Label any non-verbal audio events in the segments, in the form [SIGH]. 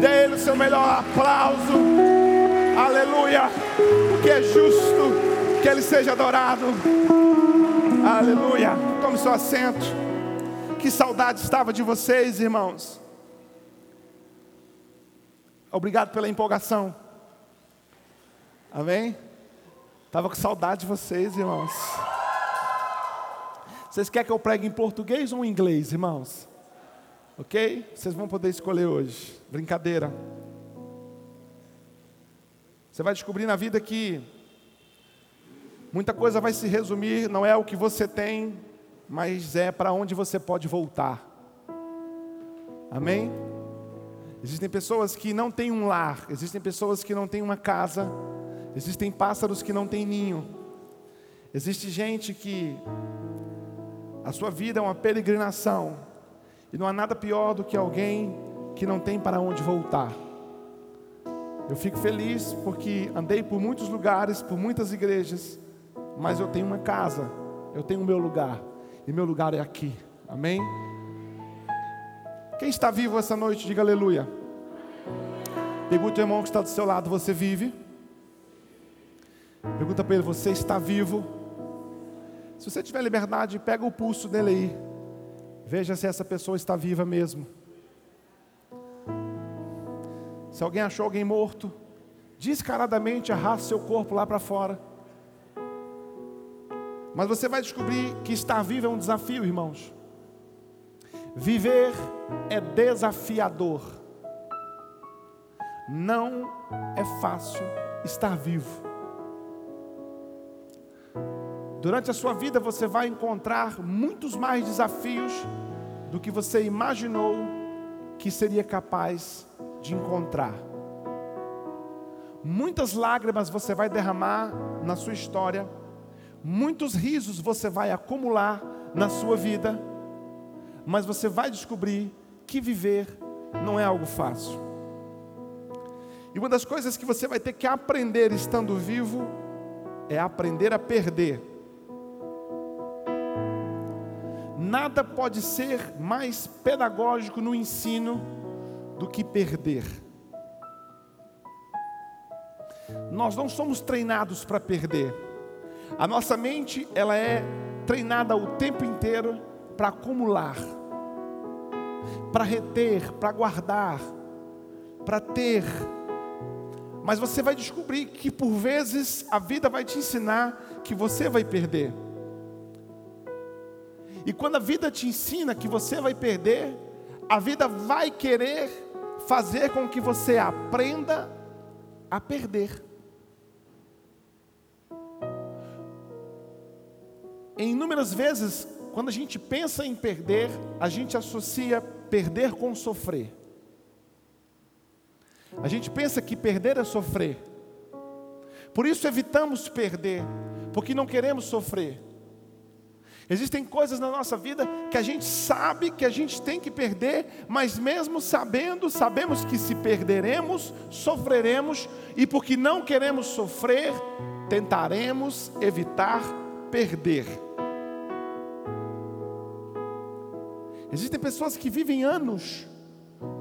Dê ele o seu melhor aplauso. Aleluia. Que é justo que ele seja adorado. Aleluia. Tome seu assento. Que saudade estava de vocês, irmãos. Obrigado pela empolgação. Amém? Estava com saudade de vocês, irmãos. Vocês querem que eu pregue em português ou em inglês, irmãos? Ok? Vocês vão poder escolher hoje. Brincadeira. Você vai descobrir na vida que muita coisa vai se resumir, não é o que você tem, mas é para onde você pode voltar. Amém? Existem pessoas que não têm um lar, existem pessoas que não têm uma casa, existem pássaros que não têm ninho, existe gente que a sua vida é uma peregrinação, e não há nada pior do que alguém que não tem para onde voltar. Eu fico feliz porque andei por muitos lugares, por muitas igrejas, mas eu tenho uma casa, eu tenho o meu lugar, e meu lugar é aqui. Amém? Quem está vivo essa noite, diga aleluia. Pergunta o teu irmão que está do seu lado: Você vive? Pergunta para ele: Você está vivo? Se você tiver liberdade, pega o pulso dele aí. Veja se essa pessoa está viva mesmo. Se alguém achou alguém morto, descaradamente arrasta seu corpo lá para fora. Mas você vai descobrir que estar vivo é um desafio, irmãos. Viver é desafiador. Não é fácil estar vivo. Durante a sua vida você vai encontrar muitos mais desafios do que você imaginou que seria capaz de encontrar. Muitas lágrimas você vai derramar na sua história, muitos risos você vai acumular na sua vida mas você vai descobrir que viver não é algo fácil. E uma das coisas que você vai ter que aprender estando vivo é aprender a perder. Nada pode ser mais pedagógico no ensino do que perder. Nós não somos treinados para perder. A nossa mente, ela é treinada o tempo inteiro para acumular para reter, para guardar, para ter. Mas você vai descobrir que por vezes a vida vai te ensinar que você vai perder. E quando a vida te ensina que você vai perder, a vida vai querer fazer com que você aprenda a perder. Em inúmeras vezes, quando a gente pensa em perder, a gente associa perder com sofrer. A gente pensa que perder é sofrer. Por isso evitamos perder, porque não queremos sofrer. Existem coisas na nossa vida que a gente sabe que a gente tem que perder, mas mesmo sabendo, sabemos que se perderemos, sofreremos, e porque não queremos sofrer, tentaremos evitar perder. Existem pessoas que vivem anos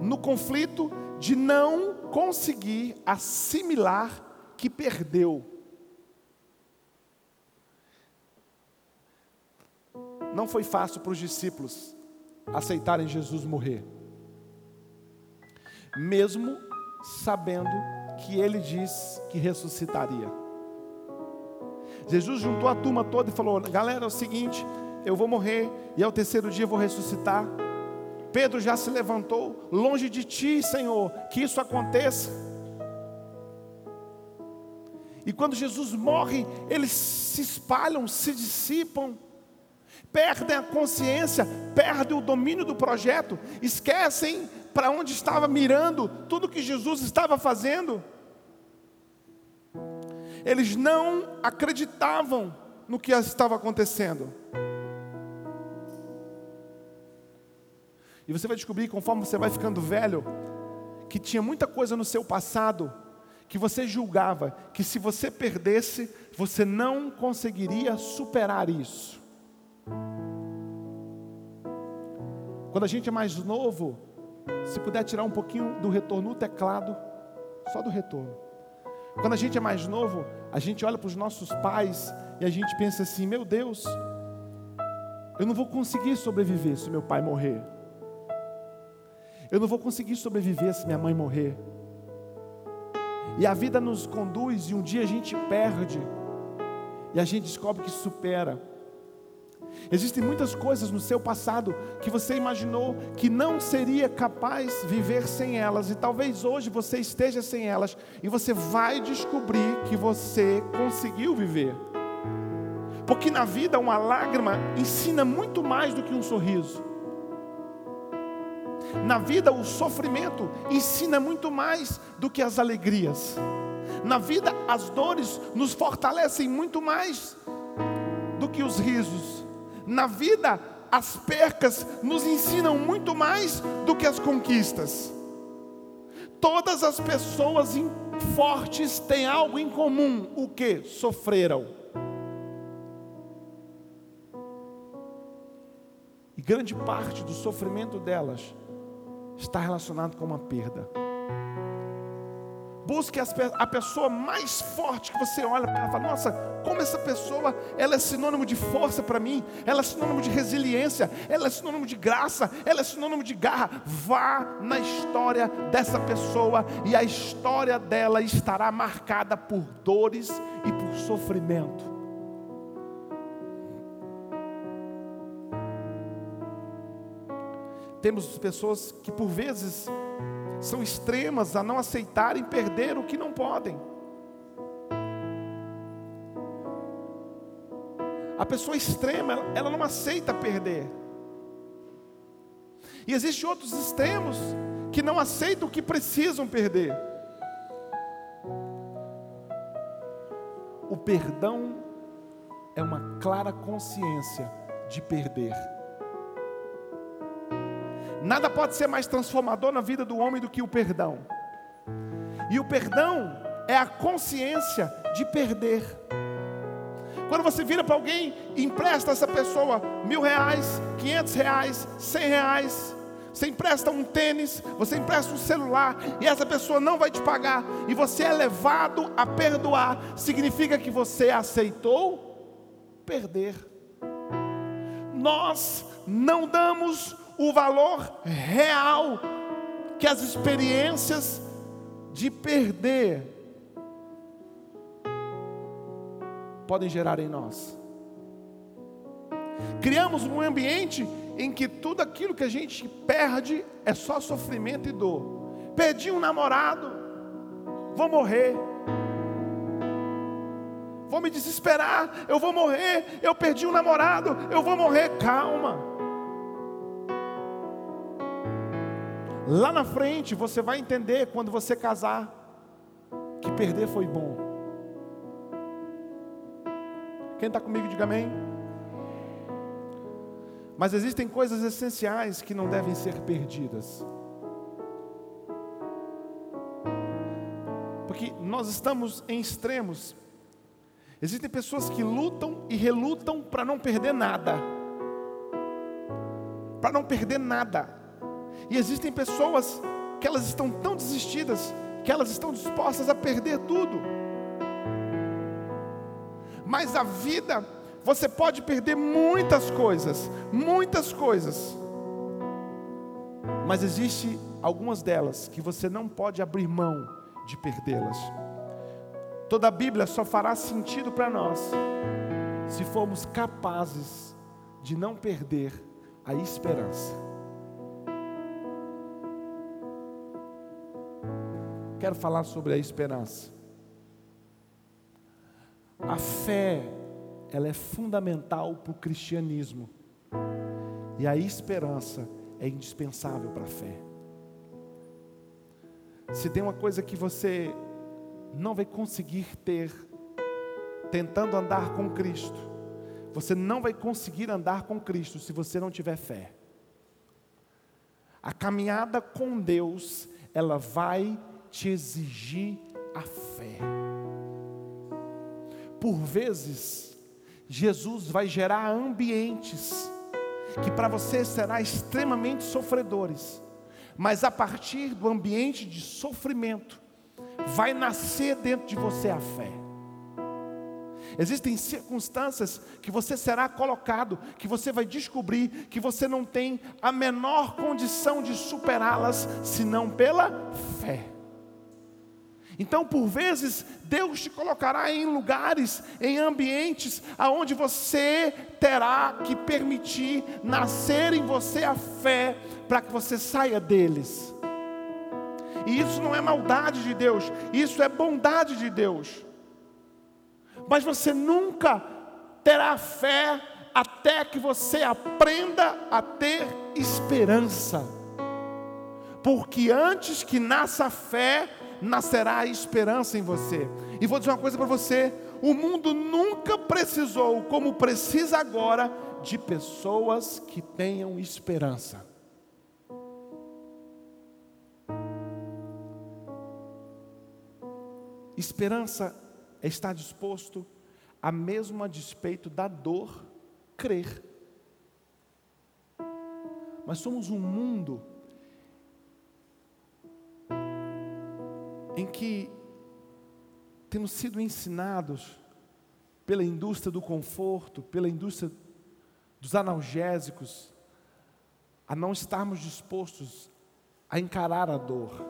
no conflito de não conseguir assimilar que perdeu. Não foi fácil para os discípulos aceitarem Jesus morrer, mesmo sabendo que ele disse que ressuscitaria. Jesus juntou a turma toda e falou: Galera, é o seguinte, eu vou morrer e ao terceiro dia vou ressuscitar. Pedro já se levantou, longe de ti, Senhor, que isso aconteça. E quando Jesus morre, eles se espalham, se dissipam, perdem a consciência, perdem o domínio do projeto, esquecem para onde estava mirando, tudo que Jesus estava fazendo. Eles não acreditavam no que estava acontecendo. E você vai descobrir, conforme você vai ficando velho, que tinha muita coisa no seu passado que você julgava que se você perdesse, você não conseguiria superar isso. Quando a gente é mais novo, Se puder tirar um pouquinho do retorno no teclado, só do retorno. Quando a gente é mais novo, a gente olha para os nossos pais e a gente pensa assim: meu Deus, eu não vou conseguir sobreviver se meu pai morrer. Eu não vou conseguir sobreviver se minha mãe morrer. E a vida nos conduz e um dia a gente perde. E a gente descobre que supera. Existem muitas coisas no seu passado que você imaginou que não seria capaz viver sem elas, e talvez hoje você esteja sem elas, e você vai descobrir que você conseguiu viver. Porque na vida uma lágrima ensina muito mais do que um sorriso. Na vida o sofrimento ensina muito mais do que as alegrias. Na vida as dores nos fortalecem muito mais do que os risos. Na vida, as percas nos ensinam muito mais do que as conquistas. Todas as pessoas fortes têm algo em comum: o que? Sofreram. E grande parte do sofrimento delas está relacionado com uma perda. Busque a pessoa mais forte que você olha para ela e fala: Nossa, como essa pessoa ela é sinônimo de força para mim, ela é sinônimo de resiliência, ela é sinônimo de graça, ela é sinônimo de garra. Vá na história dessa pessoa e a história dela estará marcada por dores e por sofrimento. Temos pessoas que por vezes são extremas a não aceitarem perder o que não podem. A pessoa extrema, ela não aceita perder. E existem outros extremos que não aceitam o que precisam perder. O perdão é uma clara consciência de perder. Nada pode ser mais transformador na vida do homem do que o perdão. E o perdão é a consciência de perder. Quando você vira para alguém e empresta essa pessoa mil reais, quinhentos reais, cem reais, você empresta um tênis, você empresta um celular e essa pessoa não vai te pagar e você é levado a perdoar, significa que você aceitou perder. Nós não damos o valor real que as experiências de perder podem gerar em nós. Criamos um ambiente em que tudo aquilo que a gente perde é só sofrimento e dor. Perdi um namorado, vou morrer. Vou me desesperar, eu vou morrer. Eu perdi um namorado, eu vou morrer. Calma. Lá na frente você vai entender quando você casar que perder foi bom. Quem está comigo, diga amém. Mas existem coisas essenciais que não devem ser perdidas. Porque nós estamos em extremos. Existem pessoas que lutam e relutam para não perder nada. Para não perder nada. E existem pessoas que elas estão tão desistidas que elas estão dispostas a perder tudo. Mas a vida, você pode perder muitas coisas, muitas coisas. Mas existe algumas delas que você não pode abrir mão de perdê-las. Toda a Bíblia só fará sentido para nós se formos capazes de não perder a esperança. Quero falar sobre a esperança. A fé, ela é fundamental para o cristianismo. E a esperança é indispensável para a fé. Se tem uma coisa que você não vai conseguir ter tentando andar com Cristo, você não vai conseguir andar com Cristo se você não tiver fé. A caminhada com Deus, ela vai te exigir a fé. Por vezes, Jesus vai gerar ambientes que para você será extremamente sofredores, mas a partir do ambiente de sofrimento, vai nascer dentro de você a fé. Existem circunstâncias que você será colocado, que você vai descobrir que você não tem a menor condição de superá-las, senão pela fé. Então, por vezes, Deus te colocará em lugares, em ambientes, aonde você terá que permitir nascer em você a fé para que você saia deles. E isso não é maldade de Deus, isso é bondade de Deus. Mas você nunca terá fé até que você aprenda a ter esperança. Porque antes que nasça a fé, nascerá a esperança em você. E vou dizer uma coisa para você: o mundo nunca precisou, como precisa agora, de pessoas que tenham esperança. Esperança é estar disposto a mesmo a despeito da dor crer. Mas somos um mundo em que temos sido ensinados pela indústria do conforto, pela indústria dos analgésicos, a não estarmos dispostos a encarar a dor.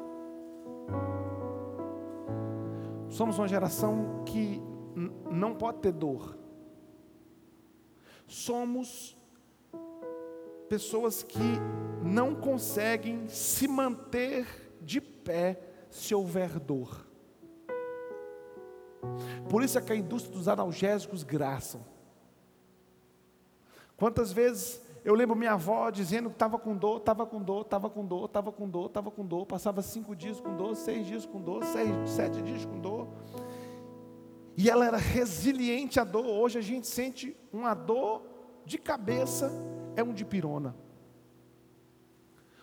Somos uma geração que não pode ter dor. Somos pessoas que não conseguem se manter de pé se houver dor. Por isso é que a indústria dos analgésicos graçam. Quantas vezes eu lembro minha avó dizendo que estava com dor, estava com dor, estava com dor, estava com dor, estava com dor, passava cinco dias com dor, seis dias com dor, seis, sete dias com dor. E ela era resiliente à dor. Hoje a gente sente uma dor de cabeça, é um de pirona.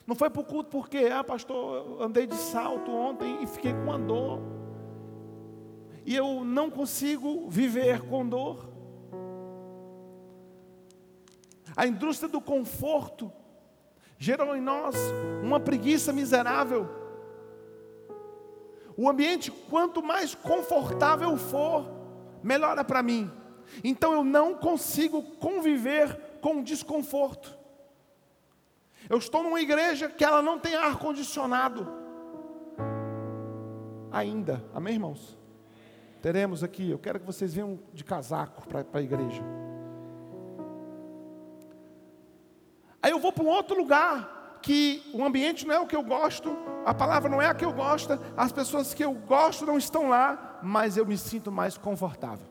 Não foi para o culto porque, ah, pastor, andei de salto ontem e fiquei com uma dor. E eu não consigo viver com dor. A indústria do conforto gerou em nós uma preguiça miserável. O ambiente, quanto mais confortável for, melhor é para mim. Então eu não consigo conviver com desconforto. Eu estou numa igreja que ela não tem ar condicionado. Ainda, amém, irmãos? Teremos aqui, eu quero que vocês venham de casaco para a igreja. Aí eu vou para um outro lugar, que o ambiente não é o que eu gosto, a palavra não é a que eu gosto, as pessoas que eu gosto não estão lá, mas eu me sinto mais confortável.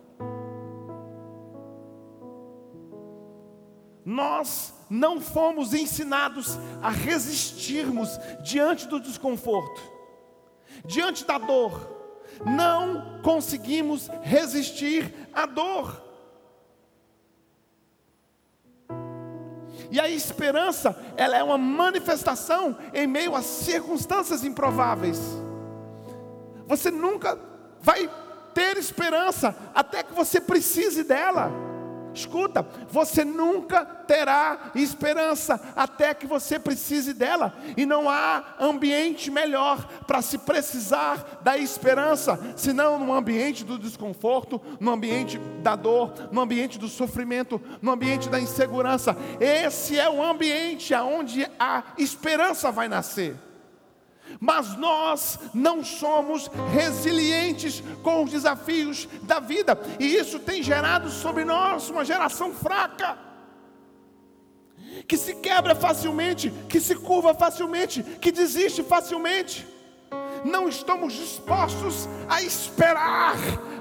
Nós não fomos ensinados a resistirmos diante do desconforto, diante da dor. Não conseguimos resistir à dor. E a esperança, ela é uma manifestação em meio a circunstâncias improváveis. Você nunca vai ter esperança até que você precise dela. Escuta, você nunca terá esperança até que você precise dela, e não há ambiente melhor para se precisar da esperança, senão no ambiente do desconforto, no ambiente da dor, no ambiente do sofrimento, no ambiente da insegurança. Esse é o ambiente aonde a esperança vai nascer mas nós não somos resilientes com os desafios da vida, e isso tem gerado sobre nós uma geração fraca, que se quebra facilmente, que se curva facilmente, que desiste facilmente. Não estamos dispostos a esperar,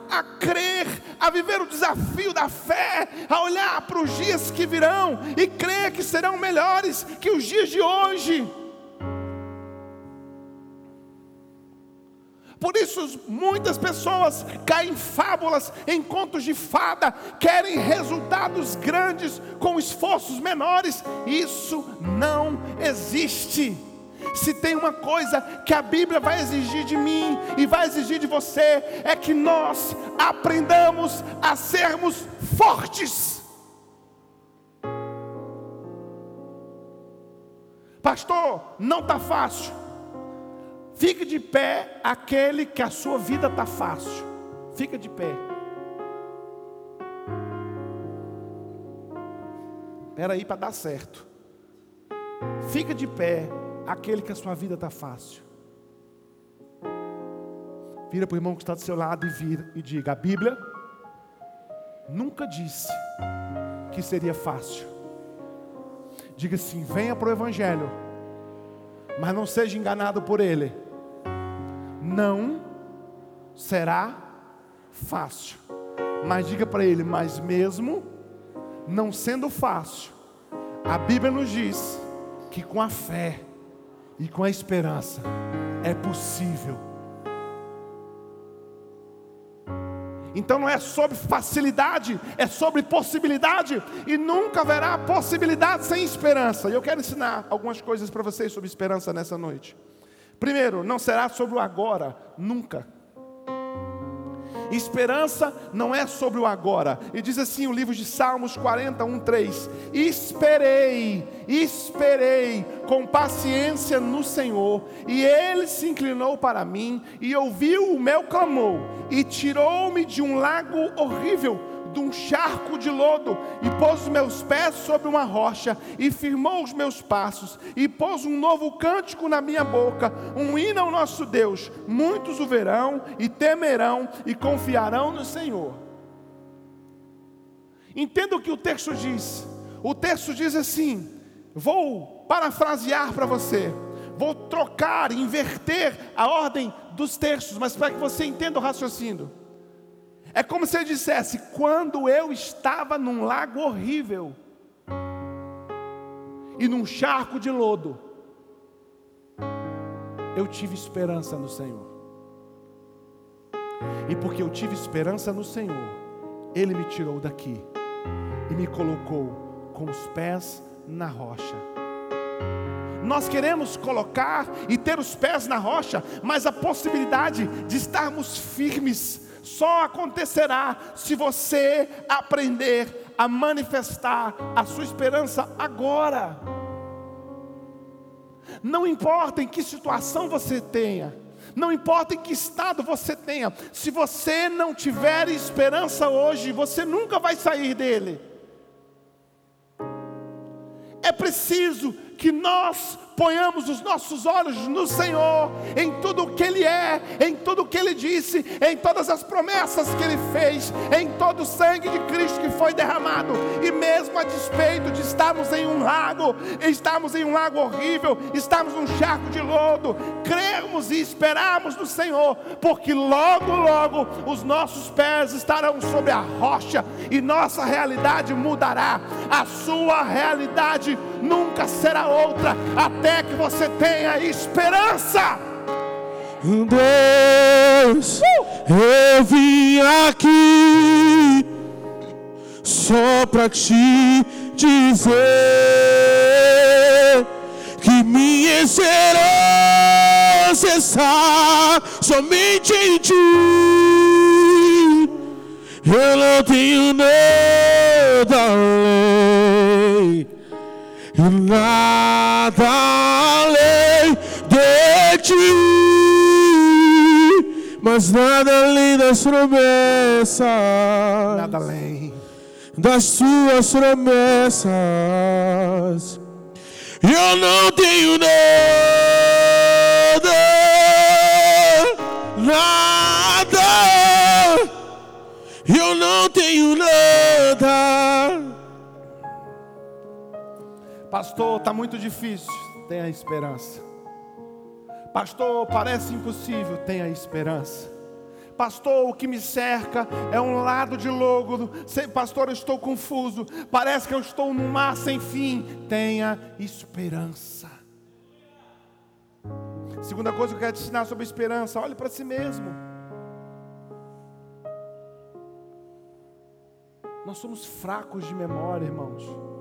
a crer, a viver o desafio da fé, a olhar para os dias que virão e crer que serão melhores que os dias de hoje. Por isso, muitas pessoas caem em fábulas, em contos de fada, querem resultados grandes com esforços menores. Isso não existe. Se tem uma coisa que a Bíblia vai exigir de mim e vai exigir de você, é que nós aprendamos a sermos fortes. Pastor, não está fácil. Fique de pé aquele que a sua vida está fácil. Fica de pé. Espera aí para dar certo. Fica de pé aquele que a sua vida está fácil. Vira para o irmão que está do seu lado e vira e diga: a Bíblia nunca disse que seria fácil. Diga assim: venha para o Evangelho, mas não seja enganado por ele. Não será fácil. Mas diga para ele: mas mesmo não sendo fácil, a Bíblia nos diz que com a fé e com a esperança é possível Então não é sobre facilidade, é sobre possibilidade, e nunca haverá possibilidade sem esperança. E eu quero ensinar algumas coisas para vocês sobre esperança nessa noite. Primeiro, não será sobre o agora, nunca. Esperança não é sobre o agora. E diz assim o livro de Salmos 41, 3: Esperei, esperei com paciência no Senhor, e Ele se inclinou para mim, e ouviu o meu clamor, e tirou-me de um lago horrível de um charco de lodo, e pôs os meus pés sobre uma rocha, e firmou os meus passos, e pôs um novo cântico na minha boca, um hino ao nosso Deus. Muitos o verão, e temerão, e confiarão no Senhor. Entenda o que o texto diz. O texto diz assim: vou parafrasear para você, vou trocar, inverter a ordem dos textos, mas para que você entenda o raciocínio. É como se ele dissesse: quando eu estava num lago horrível e num charco de lodo, eu tive esperança no Senhor. E porque eu tive esperança no Senhor, Ele me tirou daqui e me colocou com os pés na rocha. Nós queremos colocar e ter os pés na rocha, mas a possibilidade de estarmos firmes só acontecerá se você aprender a manifestar a sua esperança agora. Não importa em que situação você tenha, não importa em que estado você tenha, se você não tiver esperança hoje, você nunca vai sair dele. É preciso que nós ponhamos os nossos olhos no Senhor, em tudo o que Ele é, em tudo o que Ele disse, em todas as promessas que Ele fez, em todo o sangue de Cristo que foi derramado, e mesmo a despeito de estarmos em um lago, estarmos em um lago horrível, estarmos num charco de lodo, cremos e esperamos no Senhor, porque logo, logo os nossos pés estarão sobre a rocha e nossa realidade mudará, a sua realidade nunca será outra, até que você tenha esperança. Deus, eu vim aqui só para te dizer que minha esperança está somente em ti. Eu não tenho nada além nada além de ti, mas nada além das promessas, nada além. Das suas promessas. Eu não tenho nada, Pastor, está muito difícil. Tenha esperança. Pastor, parece impossível. Tenha esperança. Pastor, o que me cerca é um lado de logo. Pastor, eu estou confuso. Parece que eu estou num mar sem fim. Tenha esperança. Segunda coisa que eu quero te ensinar sobre esperança: olhe para si mesmo. Nós somos fracos de memória, irmãos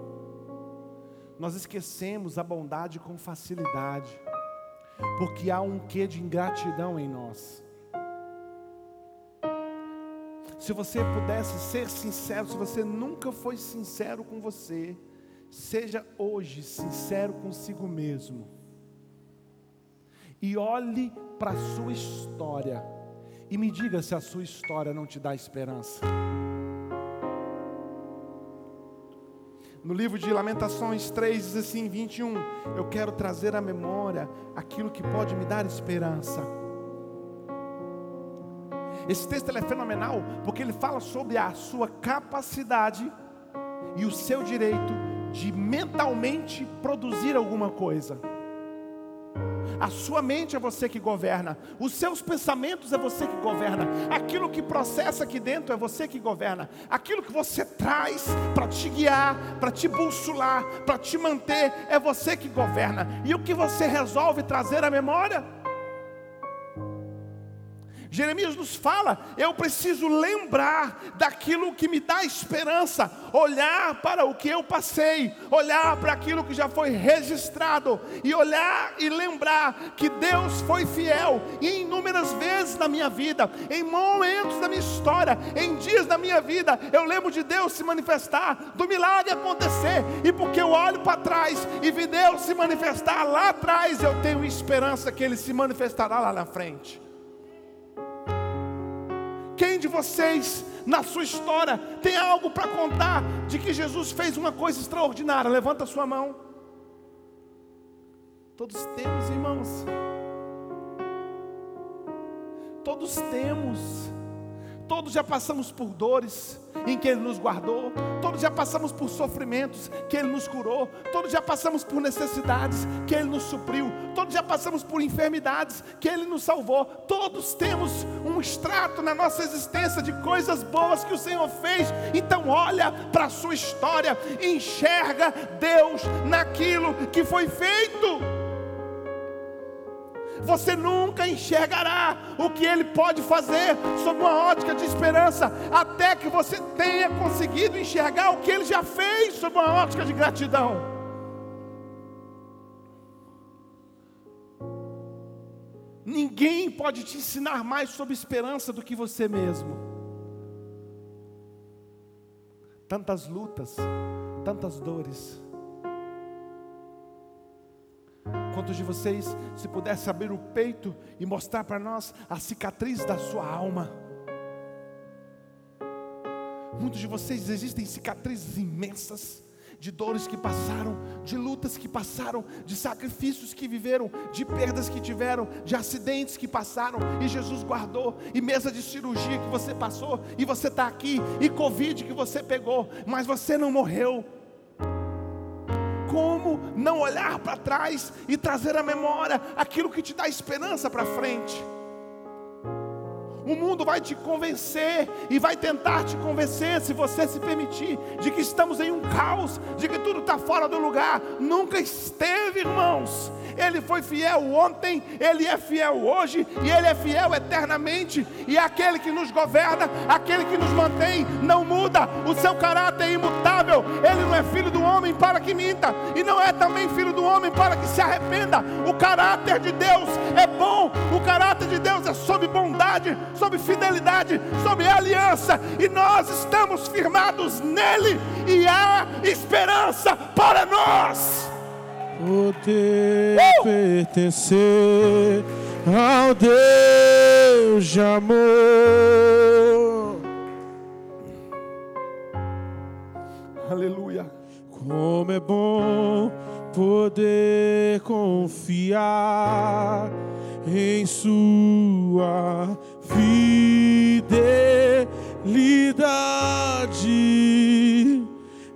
nós esquecemos a bondade com facilidade, porque há um quê de ingratidão em nós. Se você pudesse ser sincero, se você nunca foi sincero com você, Seja hoje sincero consigo mesmo. E olhe para a sua história. E me diga se a sua história não te dá esperança. No livro de Lamentações 3, diz assim, 21, eu quero trazer à memória aquilo que pode me dar esperança. Esse texto é fenomenal porque ele fala sobre a sua capacidade e o seu direito de mentalmente produzir alguma coisa. A sua mente é você que governa, os seus pensamentos é você que governa, aquilo que processa aqui dentro é você que governa, aquilo que você traz para te guiar, para te bussular, para te manter, é você que governa, e o que você resolve trazer à memória Jeremias nos fala: eu preciso lembrar daquilo que me dá esperança, olhar para o que eu passei, olhar para aquilo que já foi registrado, e olhar e lembrar que Deus foi fiel, e inúmeras vezes na minha vida, em momentos da minha história, em dias da minha vida, eu lembro de Deus se manifestar, do milagre acontecer, e porque eu olho para trás e vi Deus se manifestar lá atrás, eu tenho esperança que Ele se manifestará lá na frente. Quem de vocês, na sua história, tem algo para contar de que Jesus fez uma coisa extraordinária? Levanta a sua mão. Todos temos, irmãos. Todos temos. Todos já passamos por dores em que Ele nos guardou, todos já passamos por sofrimentos que Ele nos curou, todos já passamos por necessidades que Ele nos supriu, todos já passamos por enfermidades que Ele nos salvou. Todos temos um extrato na nossa existência de coisas boas que o Senhor fez. Então, olha para a sua história, enxerga Deus naquilo que foi feito você nunca enxergará o que Ele pode fazer sob uma ótica de esperança, até que você tenha conseguido enxergar o que Ele já fez sob uma ótica de gratidão. Ninguém pode te ensinar mais sobre esperança do que você mesmo. Tantas lutas, tantas dores Quantos de vocês, se pudesse abrir o peito e mostrar para nós a cicatriz da sua alma? Muitos de vocês existem cicatrizes imensas de dores que passaram, de lutas que passaram, de sacrifícios que viveram, de perdas que tiveram, de acidentes que passaram, e Jesus guardou, e mesa de cirurgia que você passou, e você está aqui, e Covid que você pegou, mas você não morreu como não olhar para trás e trazer à memória aquilo que te dá esperança para frente? O mundo vai te convencer e vai tentar te convencer, se você se permitir, de que estamos em um caos, de que tudo está fora do lugar. Nunca esteve, irmãos. Ele foi fiel ontem, Ele é fiel hoje e Ele é fiel eternamente. E aquele que nos governa, aquele que nos mantém, não muda. O seu caráter é imutável. Ele não é filho do homem para que minta, e não é também filho do homem para que se arrependa. O caráter de Deus é bom, o caráter de Deus é sob bondade, sob fidelidade, sob aliança, e nós estamos firmados nele, e há esperança para nós poder uh! pertencer ao Deus de amor. Aleluia. Como é bom poder confiar em Sua fidelidade.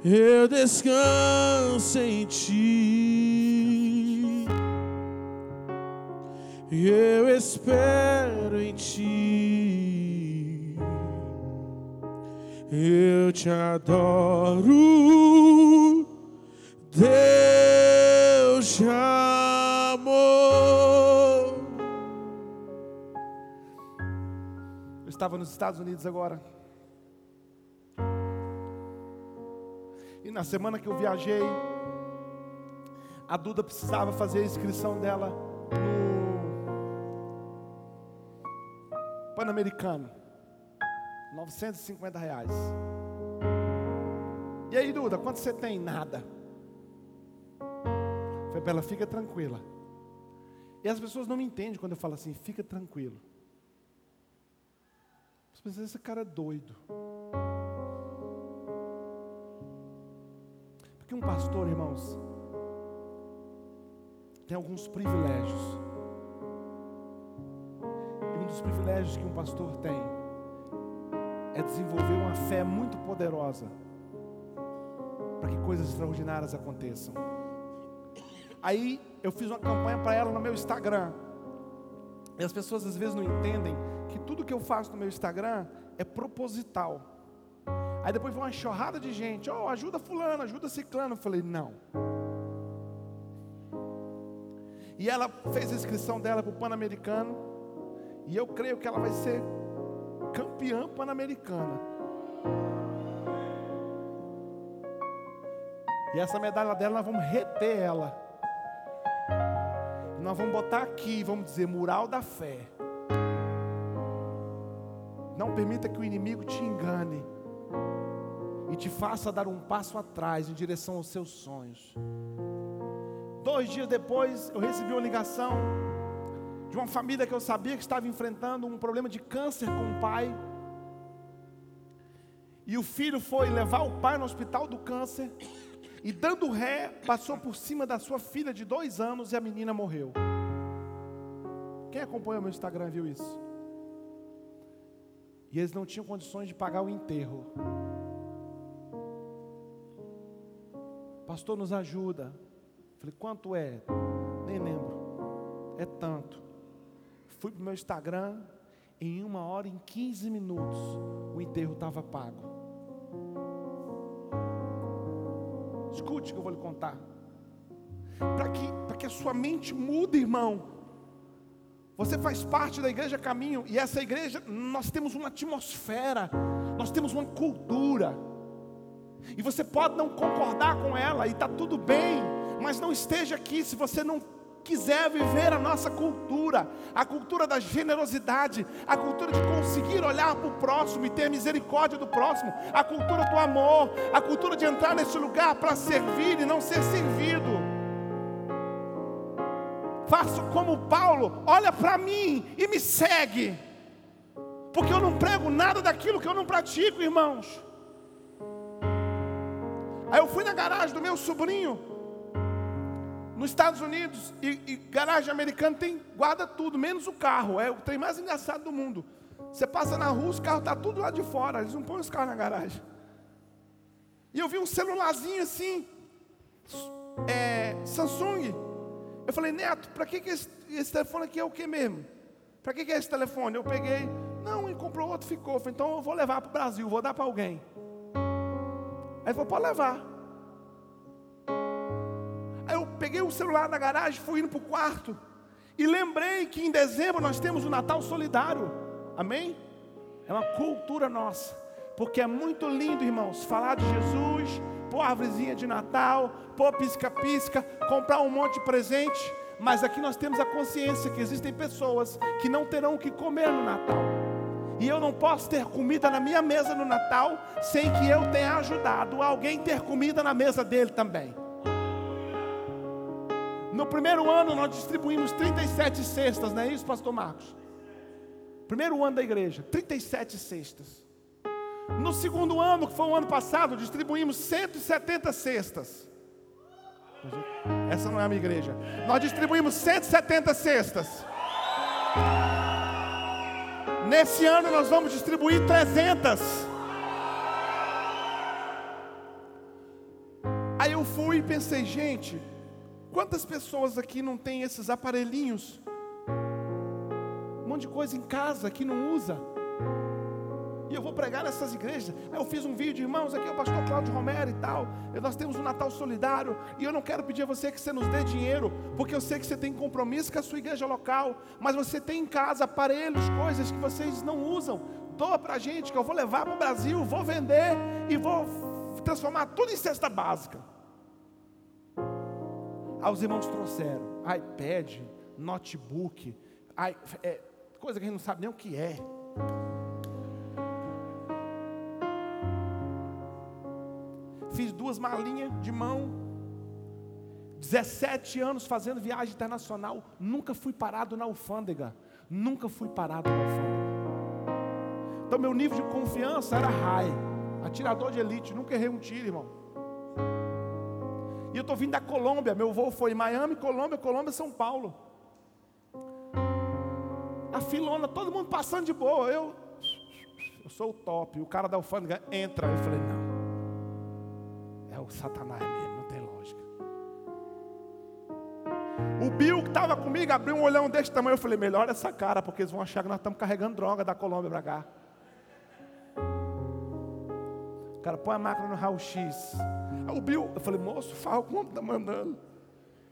Eu descanso em Ti. Eu espero em Ti. Eu te adoro, Deus de amor. Eu estava nos Estados Unidos agora. Na semana que eu viajei, a Duda precisava fazer a inscrição dela no Pan-Americano. 950 reais. E aí, Duda, quanto você tem? Nada. para ela, fica tranquila. E as pessoas não me entendem quando eu falo assim, fica tranquilo. As pessoas, esse cara é doido. Pastor, irmãos, tem alguns privilégios. E um dos privilégios que um pastor tem é desenvolver uma fé muito poderosa para que coisas extraordinárias aconteçam. Aí eu fiz uma campanha para ela no meu Instagram. E as pessoas às vezes não entendem que tudo que eu faço no meu Instagram é proposital. Aí depois vem uma enxurrada de gente, oh, ajuda fulano, ajuda ciclano. Eu falei, não. E ela fez a inscrição dela para o Pan-Americano. E eu creio que ela vai ser campeã pan-americana. E essa medalha dela nós vamos reter ela. Nós vamos botar aqui, vamos dizer, mural da fé. Não permita que o inimigo te engane e te faça dar um passo atrás em direção aos seus sonhos. Dois dias depois, eu recebi uma ligação de uma família que eu sabia que estava enfrentando um problema de câncer com o pai. E o filho foi levar o pai no hospital do câncer. E dando ré, passou por cima da sua filha de dois anos e a menina morreu. Quem acompanha o meu Instagram viu isso? E eles não tinham condições de pagar o enterro. Pastor, nos ajuda. Falei, quanto é? Nem lembro. É tanto. Fui para o meu Instagram, em uma hora, em 15 minutos, o enterro estava pago. Escute que eu vou lhe contar. Para que, que a sua mente mude, irmão. Você faz parte da igreja Caminho, e essa igreja, nós temos uma atmosfera, nós temos uma cultura. E você pode não concordar com ela, e está tudo bem, mas não esteja aqui se você não quiser viver a nossa cultura, a cultura da generosidade, a cultura de conseguir olhar para o próximo e ter misericórdia do próximo, a cultura do amor, a cultura de entrar nesse lugar para servir e não ser servido. Faço como Paulo, olha para mim e me segue, porque eu não prego nada daquilo que eu não pratico, irmãos. Aí eu fui na garagem do meu sobrinho, nos Estados Unidos e, e garagem americana tem guarda tudo, menos o carro. É o trem mais engraçado do mundo. Você passa na rua, os carros estão tá tudo lá de fora. Eles não põem os carros na garagem. E eu vi um celularzinho assim, é, Samsung. Eu falei, Neto, para que, que esse, esse, telefone aqui é o que mesmo? Para que, que é esse telefone? Eu peguei, não, e comprou outro, ficou. falei, então eu vou levar para o Brasil, vou dar para alguém. Aí falou, pode levar. Aí eu peguei o celular na garagem, fui indo para o quarto. E lembrei que em dezembro nós temos o Natal Solidário. Amém? É uma cultura nossa. Porque é muito lindo, irmãos, falar de Jesus, pôr árvorezinha de Natal, pôr pisca-pisca, comprar um monte de presente. Mas aqui nós temos a consciência que existem pessoas que não terão o que comer no Natal. E eu não posso ter comida na minha mesa no Natal sem que eu tenha ajudado alguém ter comida na mesa dele também. No primeiro ano nós distribuímos 37 cestas, não é isso, pastor Marcos? Primeiro ano da igreja, 37 cestas. No segundo ano, que foi o ano passado, distribuímos 170 cestas. Essa não é a minha igreja. Nós distribuímos 170 cestas. Nesse ano nós vamos distribuir 300. Aí eu fui e pensei, gente, Quantas pessoas aqui não tem esses aparelhinhos? Um monte de coisa em casa que não usa. E eu vou pregar nessas igrejas. Aí eu fiz um vídeo, irmãos, aqui é o pastor Cláudio Romero e tal. Nós temos um Natal solidário. E eu não quero pedir a você que você nos dê dinheiro, porque eu sei que você tem compromisso com a sua igreja local. Mas você tem em casa aparelhos, coisas que vocês não usam. Doa para a gente, que eu vou levar para o Brasil, vou vender e vou transformar tudo em cesta básica. Aí os irmãos trouxeram iPad, notebook, I, é, coisa que a gente não sabe nem o que é. Fiz duas malinhas de mão, 17 anos fazendo viagem internacional, nunca fui parado na alfândega. Nunca fui parado na alfândega. Então meu nível de confiança era high. Atirador de elite, nunca errei um tiro, irmão. E eu estou vindo da Colômbia, meu voo foi Miami, Colômbia, Colômbia, São Paulo. A filona, todo mundo passando de boa. Eu, eu sou o top. O cara da alfândega entra. Eu falei, não. O Satanás mesmo, não tem lógica. O Bill que estava comigo abriu um olhão desse tamanho. Eu falei, melhor essa cara, porque eles vão achar que nós estamos carregando droga da Colômbia para cá. O cara põe a máquina no raio-x. O Bill, eu falei, moço, fala como está mandando.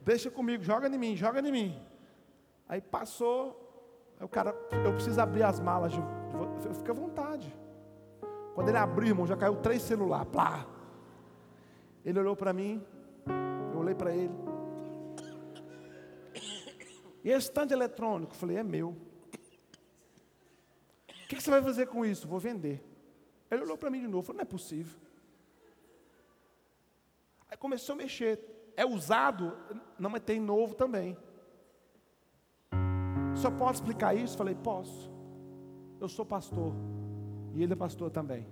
Deixa comigo, joga em mim, joga em mim. Aí passou, Aí o cara, eu preciso abrir as malas de, de eu fiquei à vontade. Quando ele abriu, irmão, já caiu três celulares. Plá. Ele olhou para mim, eu olhei para ele. E esse estande eletrônico? Falei, é meu. O que, que, você vai fazer com isso? Vou vender. Ele olhou para mim de novo, falou, não é possível. Aí começou a mexer. É usado? Não, mas tem novo também. Só pode explicar isso? Falei, posso. Eu sou pastor. E ele é pastor também.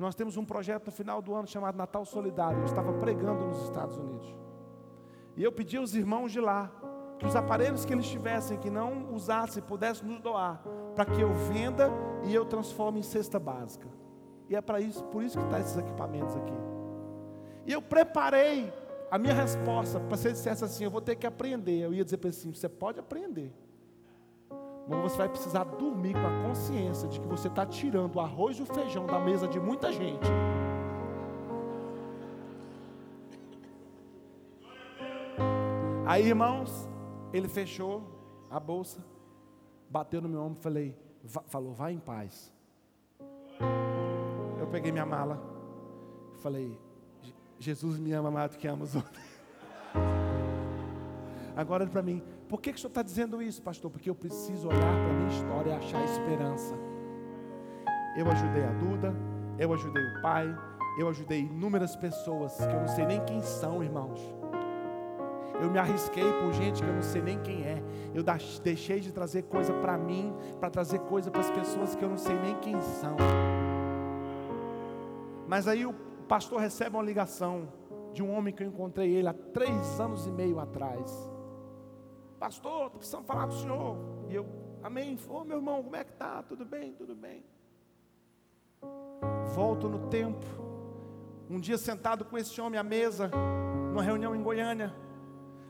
Nós temos um projeto no final do ano chamado Natal Solidário. Eu estava pregando nos Estados Unidos. E eu pedi aos irmãos de lá que os aparelhos que eles tivessem, que não usassem, pudessem nos doar, para que eu venda e eu transforme em cesta básica. E é para isso, por isso que está esses equipamentos aqui. E eu preparei a minha resposta, para se ele dissesse assim, eu vou ter que aprender, eu ia dizer para ele assim, você pode aprender. Você vai precisar dormir com a consciência de que você está tirando o arroz e o feijão da mesa de muita gente. Aí, irmãos, ele fechou a bolsa, bateu no meu ombro e falei, falou, vai em paz. Eu peguei minha mala, falei, Jesus me ama mais do que ama os outros. [LAUGHS] Agora para mim, por que, que o senhor está dizendo isso, pastor? Porque eu preciso olhar para a minha história e achar esperança. Eu ajudei a Duda, eu ajudei o pai, eu ajudei inúmeras pessoas que eu não sei nem quem são, irmãos. Eu me arrisquei por gente que eu não sei nem quem é. Eu deixei de trazer coisa para mim, para trazer coisa para as pessoas que eu não sei nem quem são. Mas aí o pastor recebe uma ligação de um homem que eu encontrei ele há três anos e meio atrás. Pastor, estou precisando falar com o senhor. E eu, amém. Ô meu irmão, como é que tá? Tudo bem? Tudo bem. Volto no tempo. Um dia sentado com esse homem à mesa, numa reunião em Goiânia.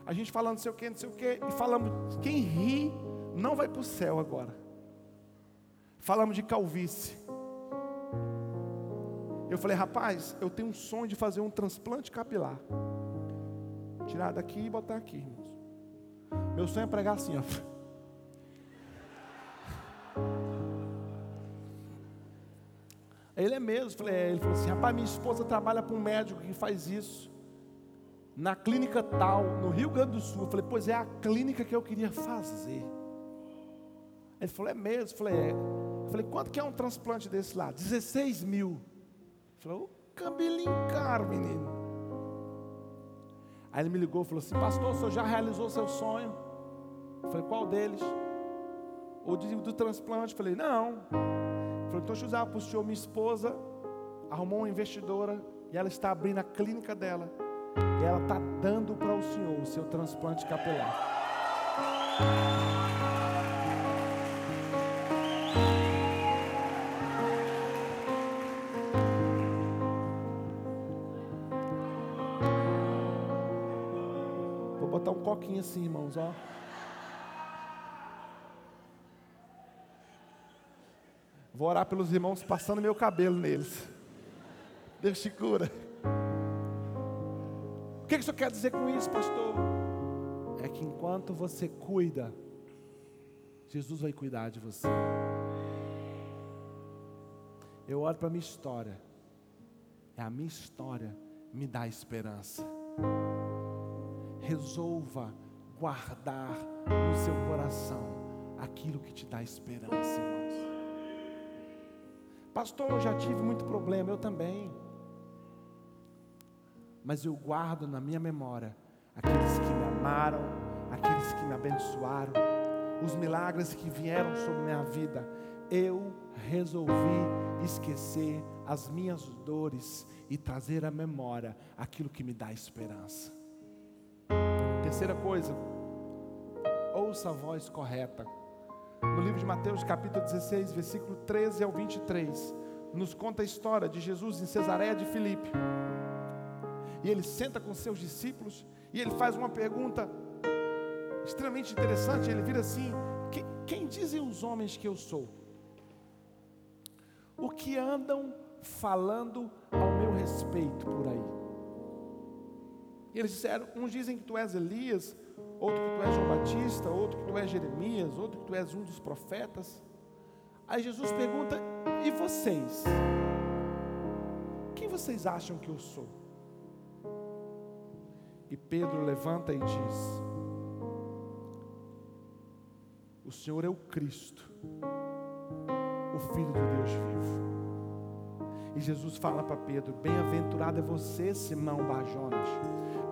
A gente falando não sei o que, não sei o que, e falamos, quem ri não vai para o céu agora. Falamos de calvície. Eu falei, rapaz, eu tenho um sonho de fazer um transplante capilar. Tirar daqui e botar aqui. Meu sonho é pregar assim, ó. Ele é mesmo. É. Ele falou assim, rapaz, minha esposa trabalha para um médico que faz isso. Na clínica tal, no Rio Grande do Sul. Eu falei, pois é a clínica que eu queria fazer. Ele falou, é mesmo? Eu falei, é. Eu falei, quanto que é um transplante desse lá? 16 mil. Falou, cabelinho caro, menino. Aí ele me ligou e falou assim: Pastor, o senhor já realizou seu sonho? Falei: Qual deles? O do transplante. Falei: Não. Falou: Então, deixa eu usar para o senhor. Minha esposa arrumou uma investidora e ela está abrindo a clínica dela. E ela está dando para o senhor o seu transplante capilar. coquinha assim, irmãos, ó. Vou orar pelos irmãos passando meu cabelo neles. Deus te cura. O que isso quer dizer com isso, pastor? É que enquanto você cuida, Jesus vai cuidar de você. Eu olho para a minha história. É a minha história me dá esperança resolva guardar no seu coração aquilo que te dá esperança, irmãos. Pastor, eu já tive muito problema, eu também. Mas eu guardo na minha memória aqueles que me amaram, aqueles que me abençoaram, os milagres que vieram sobre minha vida, eu resolvi esquecer as minhas dores e trazer à memória aquilo que me dá esperança. Terceira coisa, ouça a voz correta. No livro de Mateus, capítulo 16, versículo 13 ao 23, nos conta a história de Jesus em Cesareia de Filipe. E ele senta com seus discípulos e ele faz uma pergunta extremamente interessante. Ele vira assim: Quem dizem os homens que eu sou? O que andam falando ao meu respeito por aí? E eles disseram: Uns dizem que tu és Elias, outro que tu és João Batista, outro que tu és Jeremias, outro que tu és um dos profetas. Aí Jesus pergunta: E vocês? Quem vocês acham que eu sou? E Pedro levanta e diz: O Senhor é o Cristo, o Filho de Deus vivo. E Jesus fala para Pedro: Bem-aventurado é você, Simão Bajonas,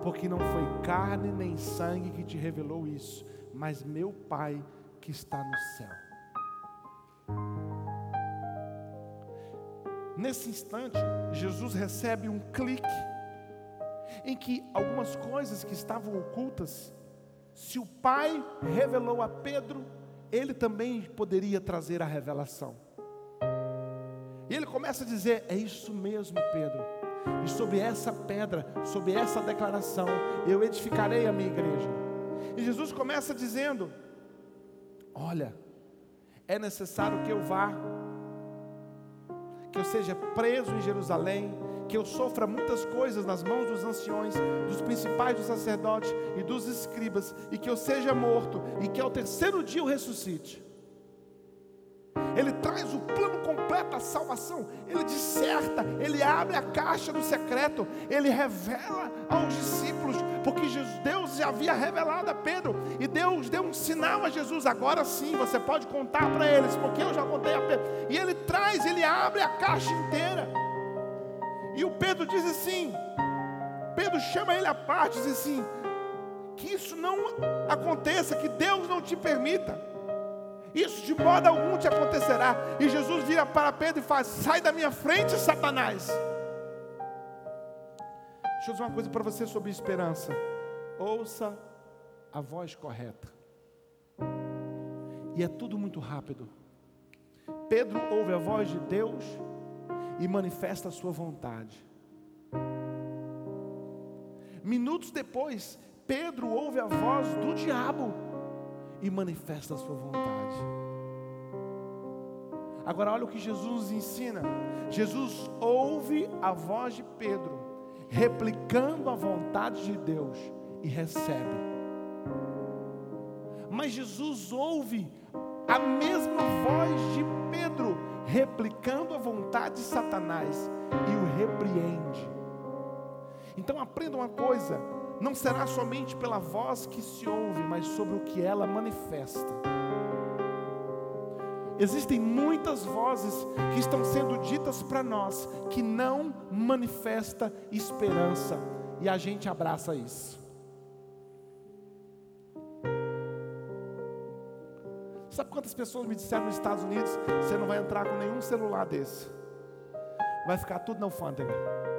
porque não foi carne nem sangue que te revelou isso, mas meu Pai que está no céu. Nesse instante, Jesus recebe um clique em que algumas coisas que estavam ocultas, se o Pai revelou a Pedro, ele também poderia trazer a revelação. E ele começa a dizer: É isso mesmo, Pedro. E sobre essa pedra, sobre essa declaração, eu edificarei a minha igreja. E Jesus começa dizendo: Olha, é necessário que eu vá, que eu seja preso em Jerusalém, que eu sofra muitas coisas nas mãos dos anciões, dos principais dos sacerdotes e dos escribas, e que eu seja morto, e que ao terceiro dia eu ressuscite. Ele traz o plano completo da salvação, ele disserta, ele abre a caixa do secreto, ele revela aos discípulos, porque Deus já havia revelado a Pedro, e Deus deu um sinal a Jesus, agora sim você pode contar para eles, porque eu já contei a Pedro, e ele traz, ele abre a caixa inteira. E o Pedro diz assim: Pedro chama ele à parte, diz assim: que isso não aconteça, que Deus não te permita. Isso de modo algum te acontecerá. E Jesus vira para Pedro e faz: Sai da minha frente, Satanás. Deixa eu dizer uma coisa para você sobre esperança. Ouça a voz correta. E é tudo muito rápido. Pedro ouve a voz de Deus e manifesta a sua vontade. Minutos depois, Pedro ouve a voz do diabo e manifesta a sua vontade. Agora, olha o que Jesus nos ensina. Jesus ouve a voz de Pedro, replicando a vontade de Deus e recebe. Mas Jesus ouve a mesma voz de Pedro, replicando a vontade de Satanás e o repreende. Então aprenda uma coisa: não será somente pela voz que se ouve, mas sobre o que ela manifesta. Existem muitas vozes que estão sendo ditas para nós que não manifesta esperança e a gente abraça isso. Sabe quantas pessoas me disseram nos Estados Unidos: você não vai entrar com nenhum celular desse, vai ficar tudo na alfândega.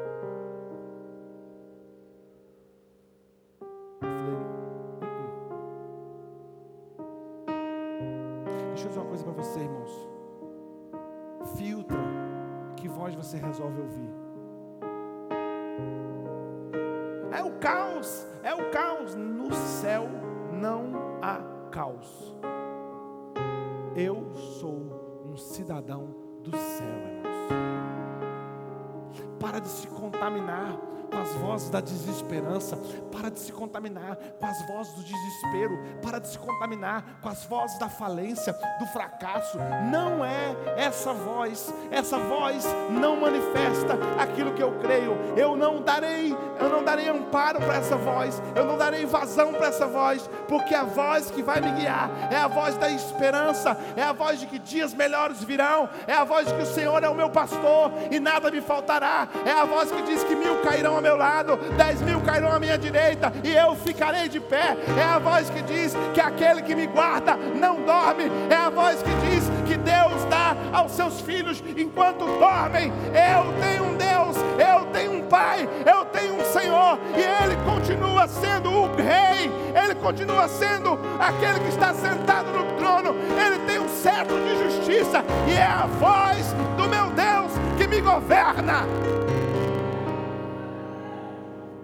Contaminar com as vozes do desespero, para de se contaminar com as vozes da falência, do fracasso. Não é essa voz, essa voz não manifesta aquilo que eu creio. Eu não darei, eu não darei amparo para essa voz, eu não darei vazão para essa voz, porque a voz que vai me guiar é a voz da esperança, é a voz de que dias melhores virão, é a voz de que o Senhor é o meu pastor e nada me faltará, é a voz que diz que mil cairão ao meu lado, dez mil cairão à minha direita, e eu ficarei de pé. É a voz que diz que aquele que me guarda não dorme. É a voz que diz que Deus dá aos seus filhos enquanto dormem. Eu tenho um Deus, eu tenho um Pai, eu tenho um Senhor, e Ele continua sendo o Rei, Ele continua sendo aquele que está sentado no trono, Ele tem um cetro de justiça, e é a voz do meu Deus que me governa.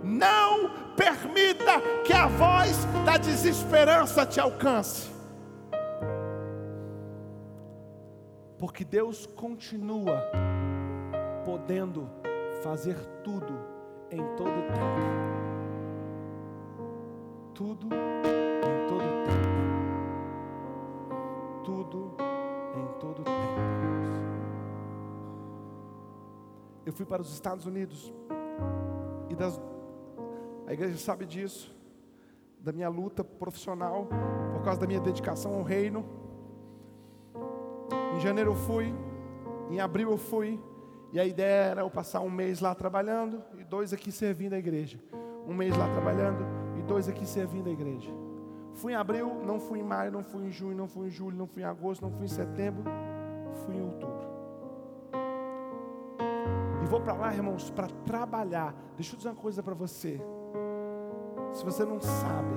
Não permita que a voz da desesperança te alcance. Porque Deus continua podendo fazer tudo em todo tempo. Tudo em todo tempo. Tudo em todo tempo. Eu fui para os Estados Unidos e das, a igreja sabe disso, da minha luta profissional, por causa da minha dedicação ao reino. Em janeiro eu fui, em abril eu fui, e a ideia era eu passar um mês lá trabalhando e dois aqui servindo a igreja. Um mês lá trabalhando e dois aqui servindo a igreja. Fui em abril, não fui em maio, não fui em junho, não fui em julho, não fui em agosto, não fui em setembro, fui em outubro. E vou para lá, irmãos, para trabalhar. Deixa eu dizer uma coisa para você. Se você não sabe,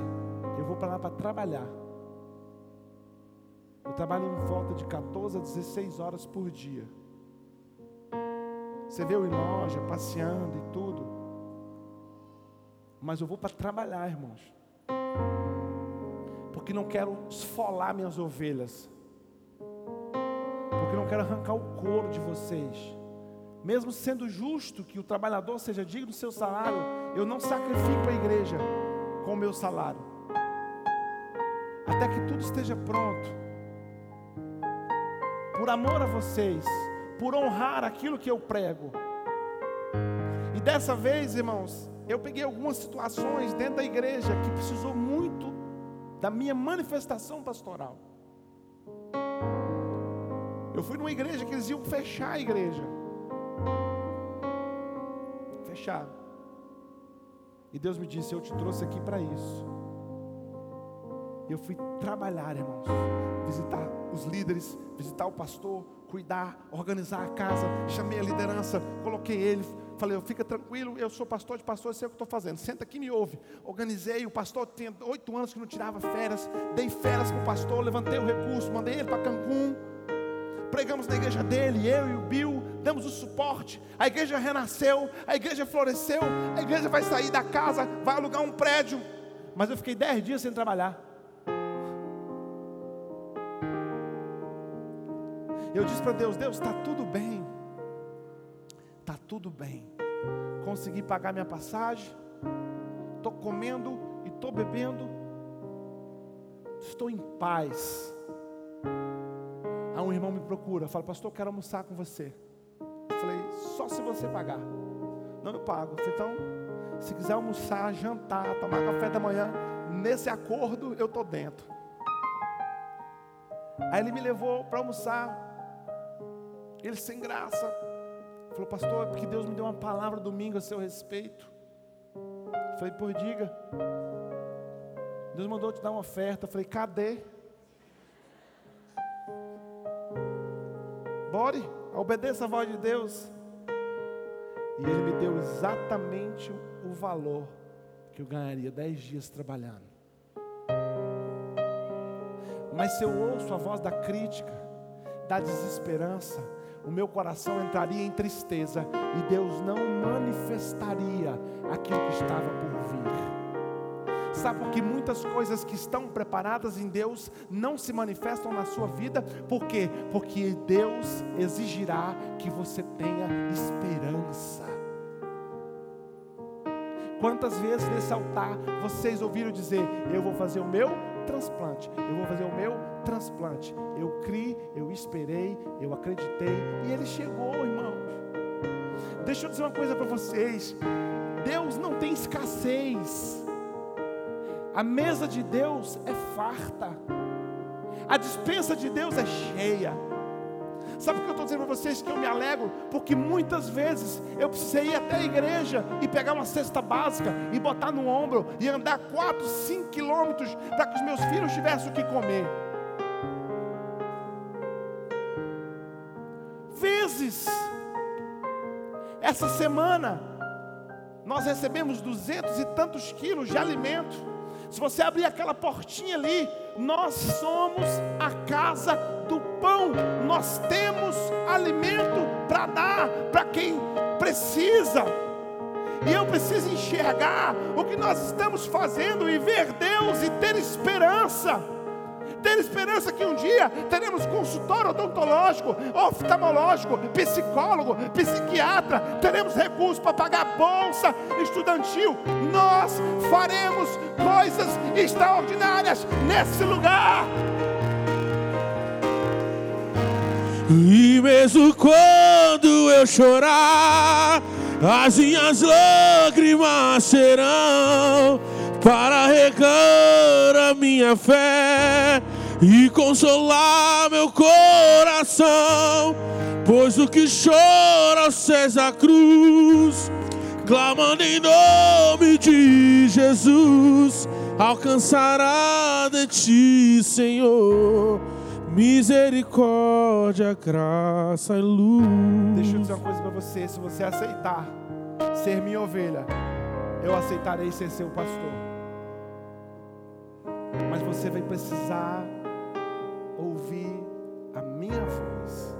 eu vou para lá para trabalhar. Eu trabalho em volta de 14 a 16 horas por dia. Você vê eu em loja, passeando e tudo. Mas eu vou para trabalhar, irmãos. Porque não quero esfolar minhas ovelhas. Porque não quero arrancar o couro de vocês. Mesmo sendo justo que o trabalhador seja digno do seu salário, eu não sacrifico a igreja com o meu salário. Até que tudo esteja pronto. Por amor a vocês, por honrar aquilo que eu prego. E dessa vez, irmãos, eu peguei algumas situações dentro da igreja que precisou muito da minha manifestação pastoral. Eu fui numa igreja que eles iam fechar a igreja. Fechar. E Deus me disse: Eu te trouxe aqui para isso. Eu fui trabalhar, irmãos, visitar os líderes, visitar o pastor, cuidar, organizar a casa. Chamei a liderança, coloquei ele, falei: Fica tranquilo, eu sou pastor de pastor, sei o que estou fazendo. Senta aqui e me ouve. Organizei, o pastor tinha oito anos que não tirava férias, dei férias para o pastor, levantei o recurso, mandei ele para Cancún. Pregamos na igreja dele, eu e o Bill, damos o suporte. A igreja renasceu, a igreja floresceu, a igreja vai sair da casa, vai alugar um prédio. Mas eu fiquei dez dias sem trabalhar. Eu disse para Deus: Deus, está tudo bem, está tudo bem. Consegui pagar minha passagem, estou comendo e estou bebendo, estou em paz. Aí um irmão me procura, fala, pastor, quero almoçar com você. Eu falei, só se você pagar. Não, eu pago. Eu falei, então, se quiser almoçar, jantar, tomar café da manhã, nesse acordo eu estou dentro. Aí ele me levou para almoçar. Ele sem graça. Falou, pastor, é porque Deus me deu uma palavra domingo a seu respeito. Eu falei, por diga. Deus mandou te dar uma oferta. Eu falei, cadê? Bore, obedeça a voz de Deus. E ele me deu exatamente o valor que eu ganharia dez dias trabalhando. Mas se eu ouço a voz da crítica, da desesperança, o meu coração entraria em tristeza e Deus não manifestaria aquilo que estava por vir. Sabe por que muitas coisas que estão preparadas em Deus não se manifestam na sua vida? Por quê? Porque Deus exigirá que você tenha esperança. Quantas vezes nesse altar vocês ouviram dizer: Eu vou fazer o meu transplante, eu vou fazer o meu transplante. Eu criei, eu esperei, eu acreditei e ele chegou, irmãos. Deixa eu dizer uma coisa para vocês: Deus não tem escassez. A mesa de Deus é farta. A dispensa de Deus é cheia. Sabe por que eu estou dizendo para vocês que eu me alegro? Porque muitas vezes eu precisei ir até a igreja e pegar uma cesta básica e botar no ombro e andar 4, 5 quilômetros para que os meus filhos tivessem o que comer. Vezes, essa semana, nós recebemos duzentos e tantos quilos de alimento. Se você abrir aquela portinha ali, nós somos a casa do pão, nós temos alimento para dar para quem precisa. E eu preciso enxergar o que nós estamos fazendo e ver Deus e ter esperança ter esperança que um dia teremos consultório odontológico, oftalmológico, psicólogo, psiquiatra, teremos recursos para pagar bolsa estudantil. Nós faremos coisas extraordinárias nesse lugar. E mesmo quando eu chorar, as minhas lágrimas serão para regar a minha fé e consolar meu coração. Pois o que chora César Cruz, clamando em nome de Jesus, alcançará de ti, Senhor, misericórdia, graça e luz. Deixa eu dizer uma coisa para você: se você aceitar ser minha ovelha, eu aceitarei ser seu pastor. Mas você vai precisar a minha voz.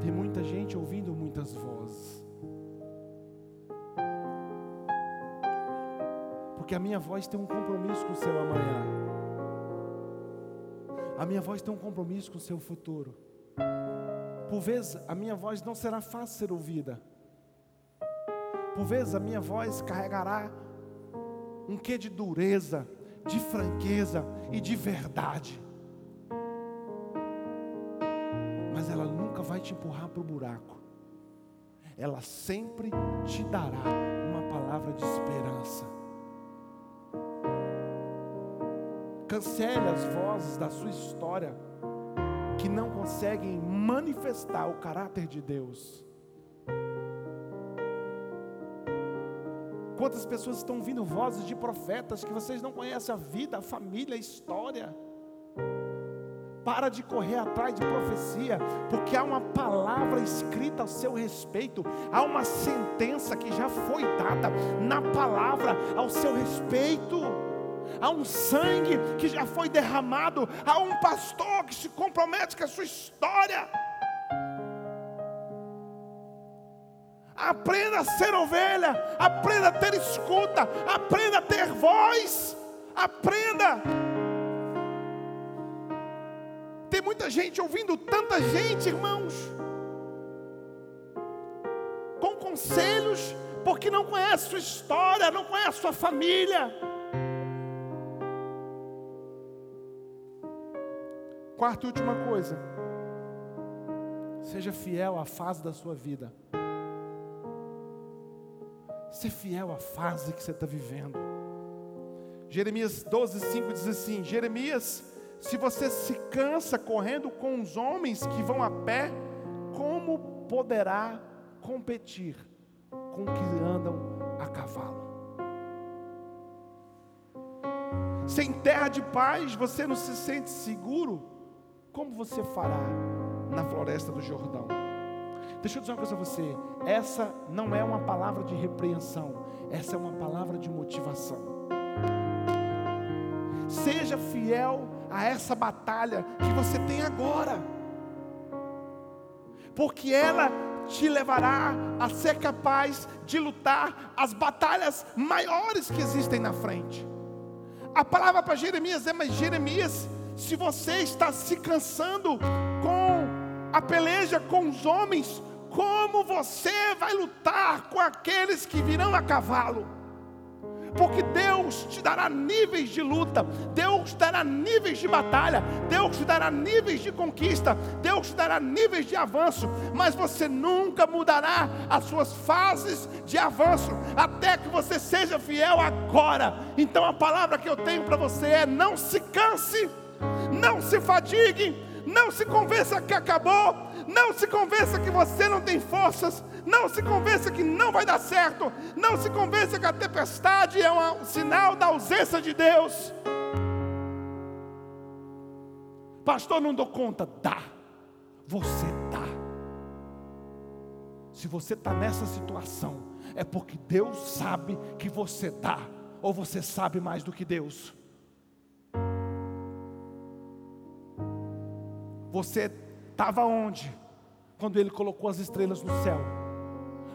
Tem muita gente ouvindo muitas vozes. Porque a minha voz tem um compromisso com o seu amanhã. A minha voz tem um compromisso com o seu futuro. Por vezes a minha voz não será fácil ser ouvida. Por vezes a minha voz carregará um quê de dureza, de franqueza e de verdade. Mas ela nunca vai te empurrar para o buraco. Ela sempre te dará uma palavra de esperança. Cancele as vozes da sua história que não conseguem manifestar o caráter de Deus. Quantas pessoas estão ouvindo vozes de profetas que vocês não conhecem a vida, a família, a história? Para de correr atrás de profecia, porque há uma palavra escrita ao seu respeito, há uma sentença que já foi dada na palavra ao seu respeito, há um sangue que já foi derramado, há um pastor que se compromete com a sua história. Aprenda a ser ovelha, aprenda a ter escuta, aprenda a ter voz, aprenda. Tem muita gente ouvindo tanta gente, irmãos, com conselhos, porque não conhece sua história, não conhece sua família. Quarta e última coisa, seja fiel à fase da sua vida. Ser fiel à fase que você está vivendo. Jeremias 12, 5 diz assim: Jeremias, se você se cansa correndo com os homens que vão a pé, como poderá competir com que andam a cavalo? Sem terra de paz, você não se sente seguro, como você fará na floresta do Jordão? Deixa eu dizer uma coisa a você: essa não é uma palavra de repreensão, essa é uma palavra de motivação. Seja fiel a essa batalha que você tem agora, porque ela te levará a ser capaz de lutar as batalhas maiores que existem na frente. A palavra para Jeremias é: Mas Jeremias, se você está se cansando com a peleja com os homens, como você vai lutar com aqueles que virão a cavalo? Porque Deus te dará níveis de luta, Deus te dará níveis de batalha, Deus te dará níveis de conquista, Deus te dará níveis de avanço, mas você nunca mudará as suas fases de avanço até que você seja fiel agora. Então a palavra que eu tenho para você é: não se canse, não se fadigue, não se convença que acabou, não se convença que você não tem forças, não se convença que não vai dar certo, não se convença que a tempestade é um sinal da ausência de Deus. Pastor, não dou conta, dá, você dá. Se você está nessa situação, é porque Deus sabe que você dá, ou você sabe mais do que Deus. Você estava onde? Quando Ele colocou as estrelas no céu.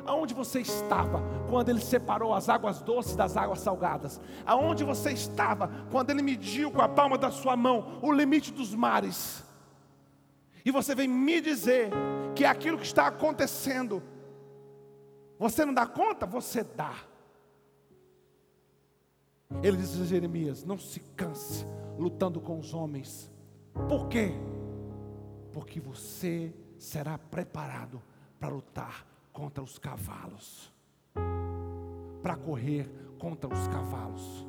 Aonde você estava quando Ele separou as águas doces das águas salgadas? Aonde você estava quando Ele mediu com a palma da sua mão o limite dos mares? E você vem me dizer que aquilo que está acontecendo, você não dá conta? Você dá. Ele diz a Jeremias: não se canse lutando com os homens. Por quê? Porque você será preparado para lutar contra os cavalos, para correr contra os cavalos.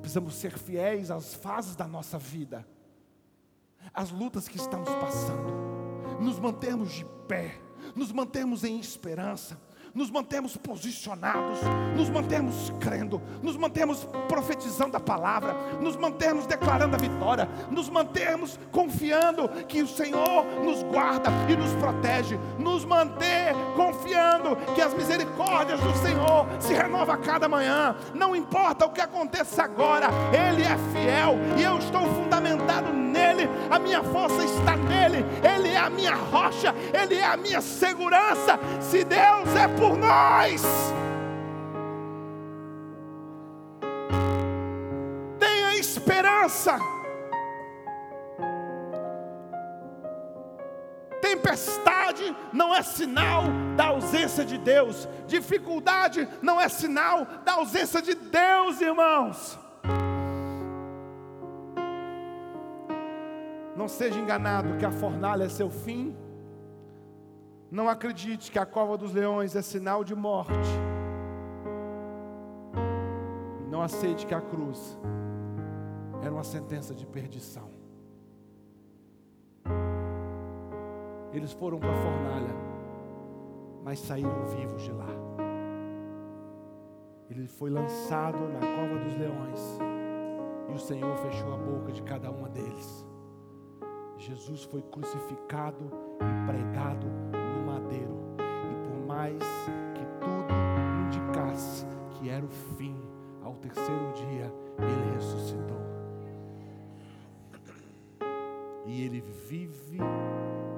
Precisamos ser fiéis às fases da nossa vida, às lutas que estamos passando, nos mantermos de pé, nos mantermos em esperança nos mantemos posicionados, nos mantemos crendo, nos mantemos profetizando a palavra, nos mantemos declarando a vitória, nos mantemos confiando que o Senhor nos guarda e nos protege, nos manter confiando que as misericórdias do Senhor se renovam a cada manhã. Não importa o que aconteça agora, Ele é fiel e eu estou fundamentado nele, minha força está nele, Ele é a minha rocha, Ele é a minha segurança. Se Deus é por nós. Tenha esperança. Tempestade não é sinal da ausência de Deus, dificuldade não é sinal da ausência de Deus, irmãos. Não seja enganado que a fornalha é seu fim não acredite que a cova dos leões é sinal de morte. Não aceite que a cruz era uma sentença de perdição. Eles foram para a fornalha, mas saíram vivos de lá. Ele foi lançado na cova dos leões, e o Senhor fechou a boca de cada uma deles. Jesus foi crucificado e pregado mais que tudo indicasse que era o fim, ao terceiro dia ele ressuscitou. E ele vive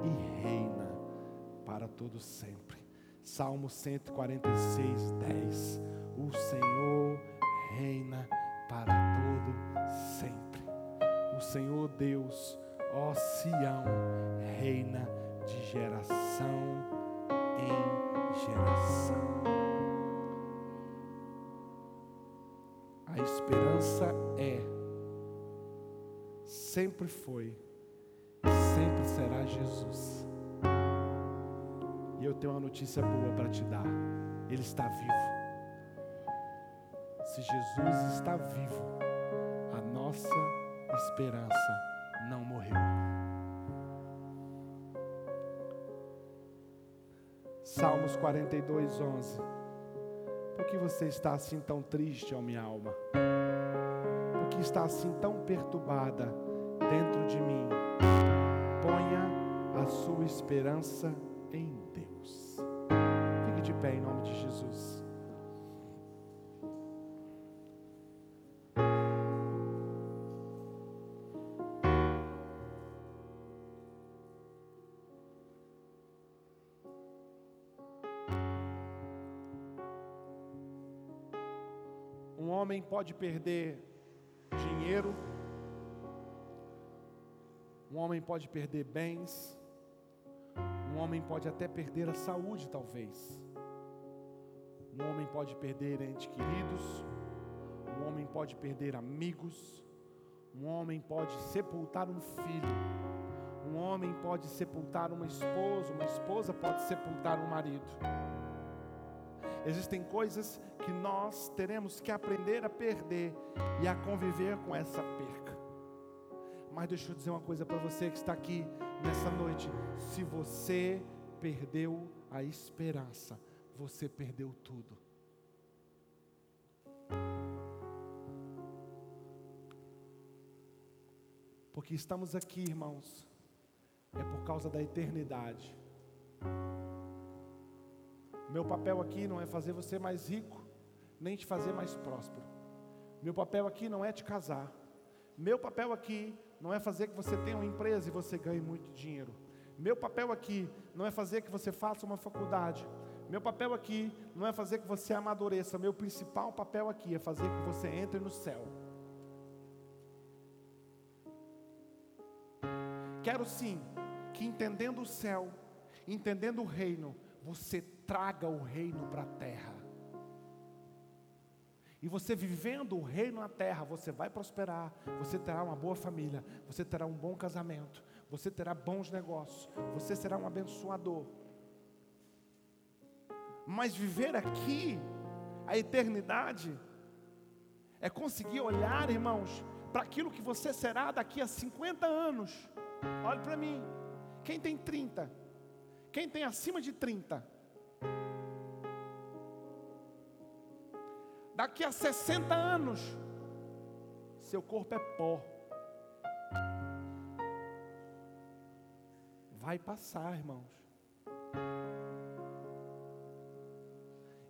e reina para todo sempre. Salmo 146, 10. O Senhor reina para todo sempre. O Senhor Deus, ó Sião, reina de geração em geração. A esperança é, sempre foi, sempre será Jesus. E eu tenho uma notícia boa para te dar: Ele está vivo. Se Jesus está vivo, a nossa esperança não morreu. Salmos 42, 11. Por que você está assim tão triste, ó minha alma? Por que está assim tão perturbada dentro de mim? Ponha a sua esperança em Deus. Fique de pé em nome de Jesus. Pode perder dinheiro, um homem pode perder bens, um homem pode até perder a saúde, talvez. Um homem pode perder entes queridos, um homem pode perder amigos, um homem pode sepultar um filho, um homem pode sepultar uma esposa, uma esposa pode sepultar um marido. Existem coisas que nós teremos que aprender a perder e a conviver com essa perca. Mas deixa eu dizer uma coisa para você que está aqui nessa noite: se você perdeu a esperança, você perdeu tudo. Porque estamos aqui, irmãos, é por causa da eternidade. Meu papel aqui não é fazer você mais rico, nem te fazer mais próspero. Meu papel aqui não é te casar. Meu papel aqui não é fazer que você tenha uma empresa e você ganhe muito dinheiro. Meu papel aqui não é fazer que você faça uma faculdade. Meu papel aqui não é fazer que você amadureça. Meu principal papel aqui é fazer que você entre no céu. Quero sim que entendendo o céu, entendendo o reino, você traga o reino para a terra. E você vivendo o reino na terra, você vai prosperar, você terá uma boa família, você terá um bom casamento, você terá bons negócios, você será um abençoador. Mas viver aqui, a eternidade, é conseguir olhar, irmãos, para aquilo que você será daqui a 50 anos. Olhe para mim. Quem tem 30? Quem tem acima de 30? Daqui a 60 anos, seu corpo é pó. Vai passar, irmãos.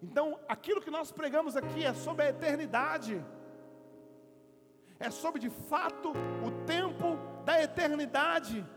Então, aquilo que nós pregamos aqui é sobre a eternidade. É sobre de fato o tempo da eternidade.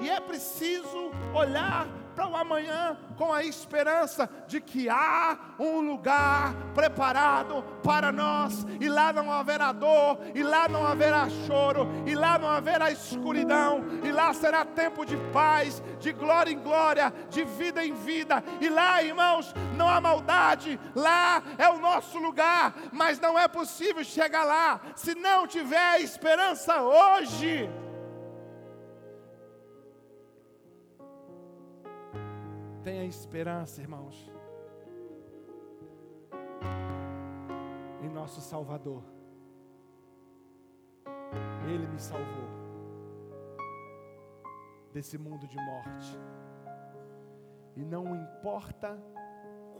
E é preciso olhar para o amanhã com a esperança de que há um lugar preparado para nós, e lá não haverá dor, e lá não haverá choro, e lá não haverá escuridão, e lá será tempo de paz, de glória em glória, de vida em vida, e lá, irmãos, não há maldade, lá é o nosso lugar, mas não é possível chegar lá se não tiver esperança hoje. Tenha esperança, irmãos, em nosso Salvador. Ele me salvou desse mundo de morte. E não importa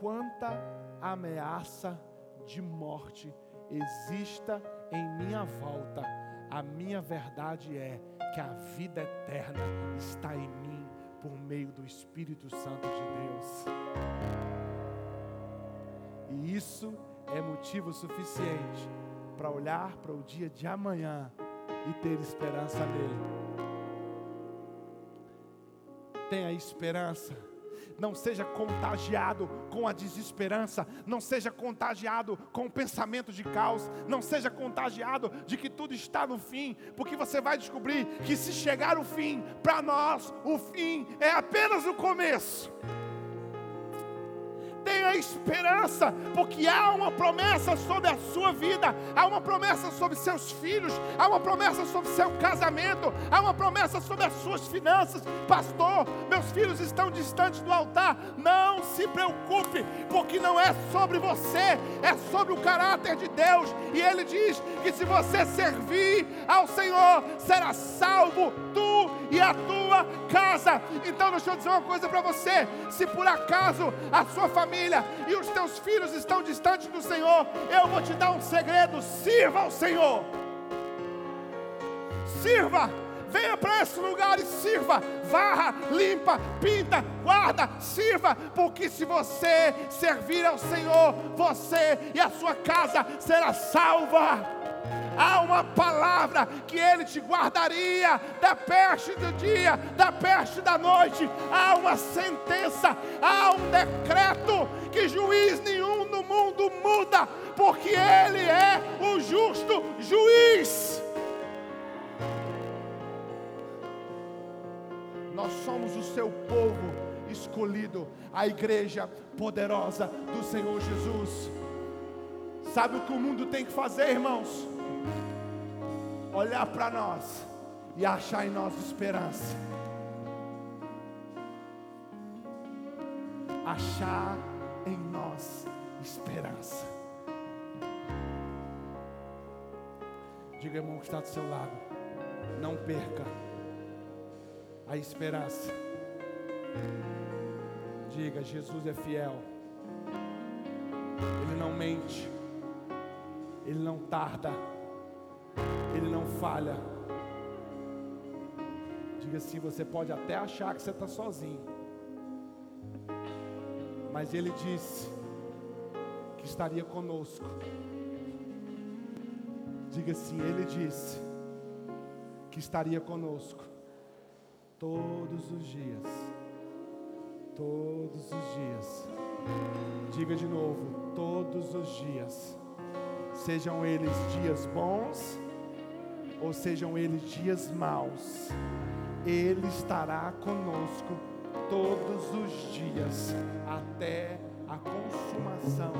quanta ameaça de morte exista em minha volta, a minha verdade é que a vida eterna está em mim por meio do Espírito Santo de Deus. E isso é motivo suficiente para olhar para o dia de amanhã e ter esperança nele. Tenha esperança não seja contagiado com a desesperança, não seja contagiado com o pensamento de caos, não seja contagiado de que tudo está no fim, porque você vai descobrir que se chegar o fim, para nós o fim é apenas o começo tenha esperança, porque há uma promessa sobre a sua vida, há uma promessa sobre seus filhos, há uma promessa sobre seu casamento, há uma promessa sobre as suas finanças. Pastor, meus filhos estão distantes do altar. Não se preocupe, porque não é sobre você, é sobre o caráter de Deus. E Ele diz que se você servir ao Senhor, será salvo tu e a tua casa. Então, deixa eu dizer uma coisa para você: se por acaso a sua família e os teus filhos estão distantes do Senhor, eu vou te dar um segredo: sirva ao Senhor. Sirva. Venha para esse lugar e sirva, varra, limpa, pinta, guarda, sirva, porque se você servir ao Senhor, você e a sua casa será salva há uma palavra que Ele te guardaria da peste do dia, da peste da noite, há uma sentença, há um decreto que juiz nenhum no mundo muda, porque Ele é o justo juiz. Nós somos o seu povo escolhido, a igreja poderosa do Senhor Jesus. Sabe o que o mundo tem que fazer, irmãos? olhar para nós e achar em nós esperança. Achar em nós esperança. Diga, irmão, que está do seu lado. Não perca a esperança. Diga, Jesus é fiel. Ele não mente. Ele não tarda. Ele não falha. Diga assim: você pode até achar que você está sozinho, mas Ele disse que estaria conosco. Diga assim: Ele disse que estaria conosco todos os dias. Todos os dias. Diga de novo: todos os dias sejam eles dias bons ou sejam eles dias maus, Ele estará conosco todos os dias até a consumação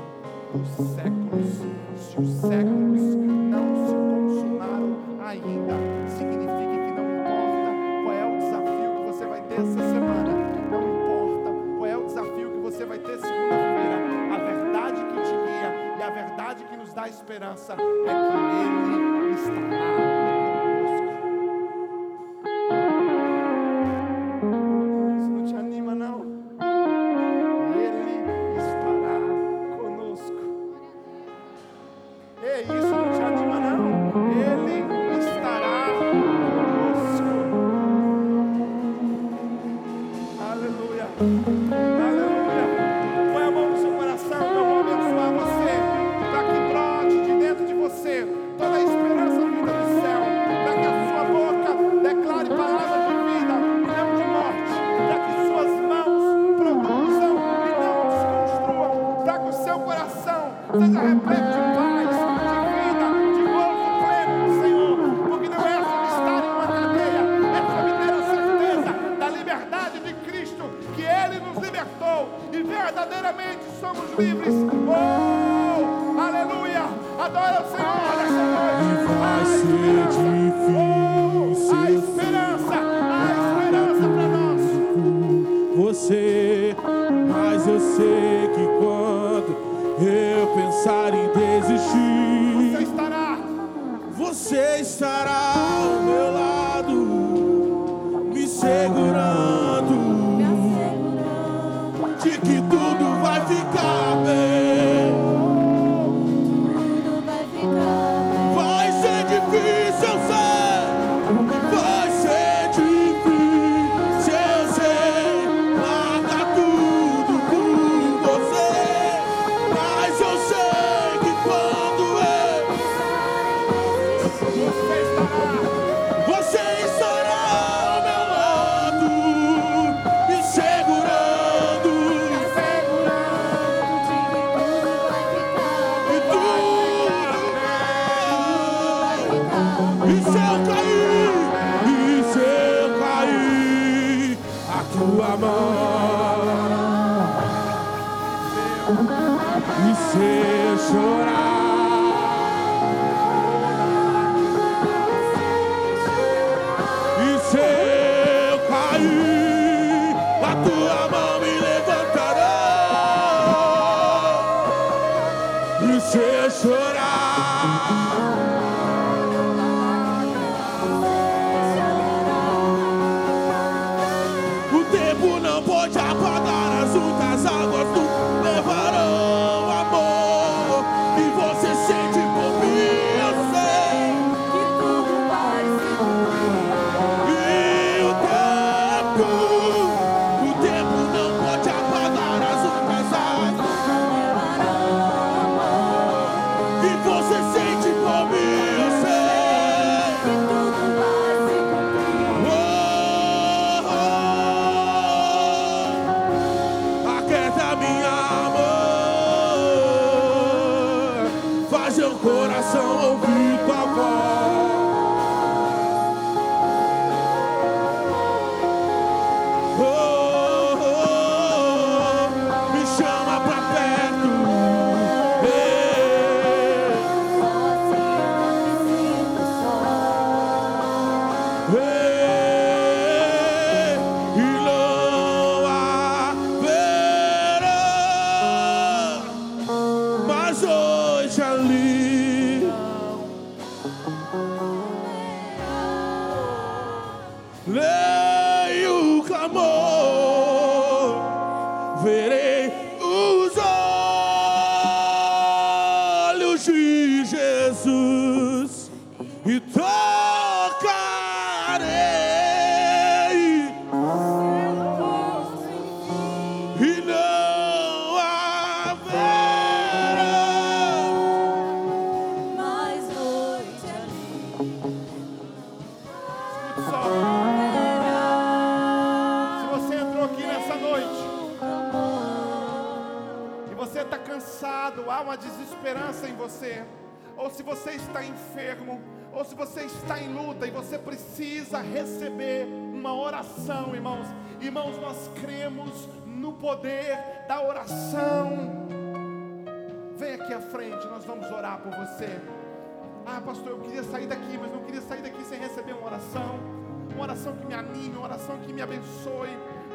dos séculos. Se os séculos não se consumaram ainda, significa que não importa qual é o desafio que você vai ter essa esperança é você, ou se você está enfermo, ou se você está em luta e você precisa receber uma oração, irmãos. Irmãos, nós cremos no poder da oração. Vem aqui à frente, nós vamos orar por você. Ah, pastor, eu queria sair daqui, mas não queria sair daqui sem receber uma oração. Uma oração que me anime, uma oração que me abençoe.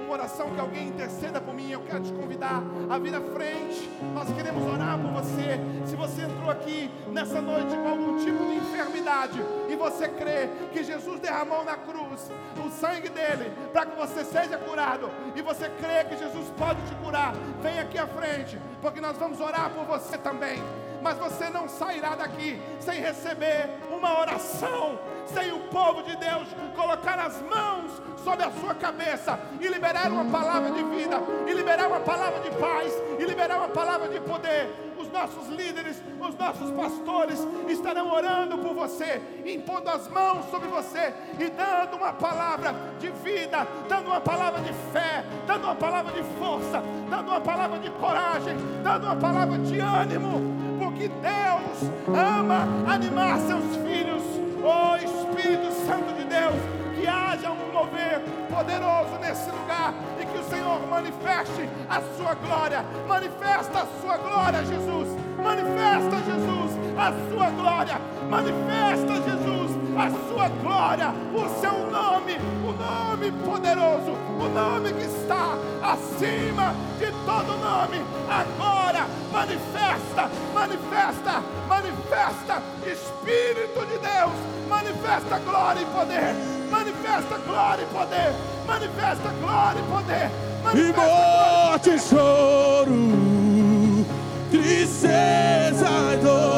Uma oração que alguém interceda por mim. Eu quero te convidar a vir à frente. Nós queremos orar por você. Se você entrou aqui nessa noite com algum tipo de enfermidade e você crê que Jesus derramou na cruz o sangue dele para que você seja curado e você crê que Jesus pode te curar, vem aqui à frente, porque nós vamos orar por você também mas você não sairá daqui sem receber uma oração, sem o povo de Deus colocar as mãos sobre a sua cabeça e liberar uma palavra de vida, e liberar uma palavra de paz, e liberar uma palavra de poder. Os nossos líderes, os nossos pastores estarão orando por você, impondo as mãos sobre você e dando uma palavra de vida, dando uma palavra de fé, dando uma palavra de força, dando uma palavra de coragem, dando uma palavra de ânimo porque Deus ama animar seus filhos. Oh Espírito Santo de mover poderoso nesse lugar e que o Senhor manifeste a sua glória. Manifesta a sua glória, Jesus. Manifesta, Jesus, a sua glória. Manifesta, Jesus, a sua glória. O seu nome, o nome poderoso, o nome que está acima de todo nome. Agora, manifesta, manifesta, manifesta, Espírito de Deus, manifesta glória e poder, manifesta glória e poder, manifesta glória e poder, e manifesta glória morte, e choro, tristeza e dor,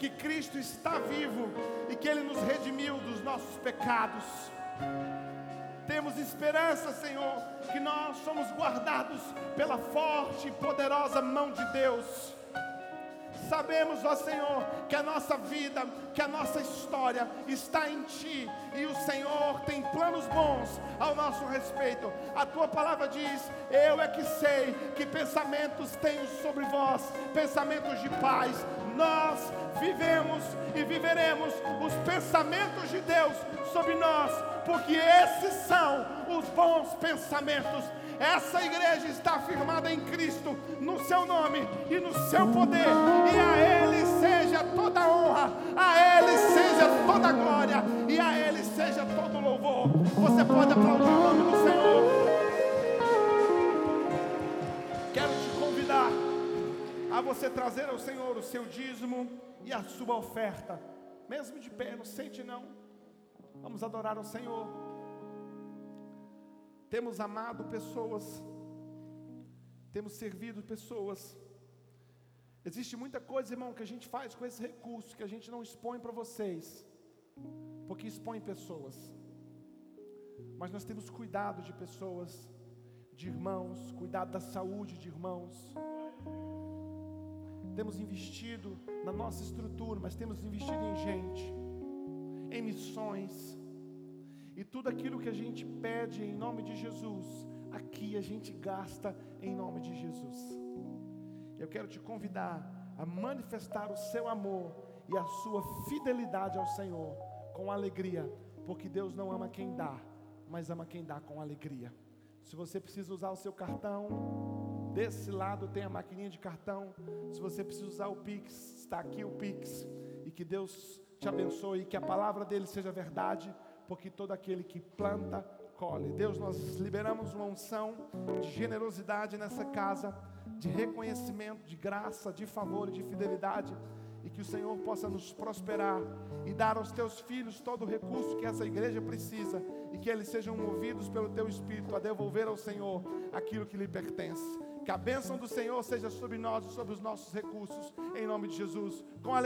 que Cristo está vivo e que Ele nos redimiu dos nossos pecados. Temos esperança, Senhor, que nós somos guardados pela forte e poderosa mão de Deus. Sabemos, ó Senhor, que a nossa vida, que a nossa história está em Ti e o Senhor tem planos bons ao nosso respeito. A Tua palavra diz: Eu é que sei que pensamentos tenho sobre vós, pensamentos de paz. Nós vivemos e viveremos os pensamentos de Deus sobre nós, porque esses são os bons pensamentos. Essa igreja está firmada em Cristo, no seu nome e no seu poder, e a Ele seja toda honra, a Ele seja toda glória, e a Ele seja todo louvor. Você pode aplaudir o nome do Senhor. Quero te convidar a você trazer ao Senhor o seu dízimo e a sua oferta, mesmo de pé, não sente não. Vamos adorar ao Senhor temos amado pessoas, temos servido pessoas. Existe muita coisa, irmão, que a gente faz com esse recurso que a gente não expõe para vocês, porque expõe pessoas. Mas nós temos cuidado de pessoas, de irmãos, cuidado da saúde de irmãos. Temos investido na nossa estrutura, mas temos investido em gente, em missões e tudo aquilo que a gente pede em nome de Jesus, aqui a gente gasta em nome de Jesus. Eu quero te convidar a manifestar o seu amor e a sua fidelidade ao Senhor com alegria, porque Deus não ama quem dá, mas ama quem dá com alegria. Se você precisa usar o seu cartão, desse lado tem a maquininha de cartão. Se você precisa usar o Pix, está aqui o Pix. E que Deus te abençoe, e que a palavra dele seja verdade porque todo aquele que planta, colhe. Deus, nós liberamos uma unção de generosidade nessa casa, de reconhecimento, de graça, de favor e de fidelidade, e que o Senhor possa nos prosperar e dar aos teus filhos todo o recurso que essa igreja precisa, e que eles sejam movidos pelo teu Espírito a devolver ao Senhor aquilo que lhe pertence. Que a bênção do Senhor seja sobre nós e sobre os nossos recursos, em nome de Jesus. Com alegria.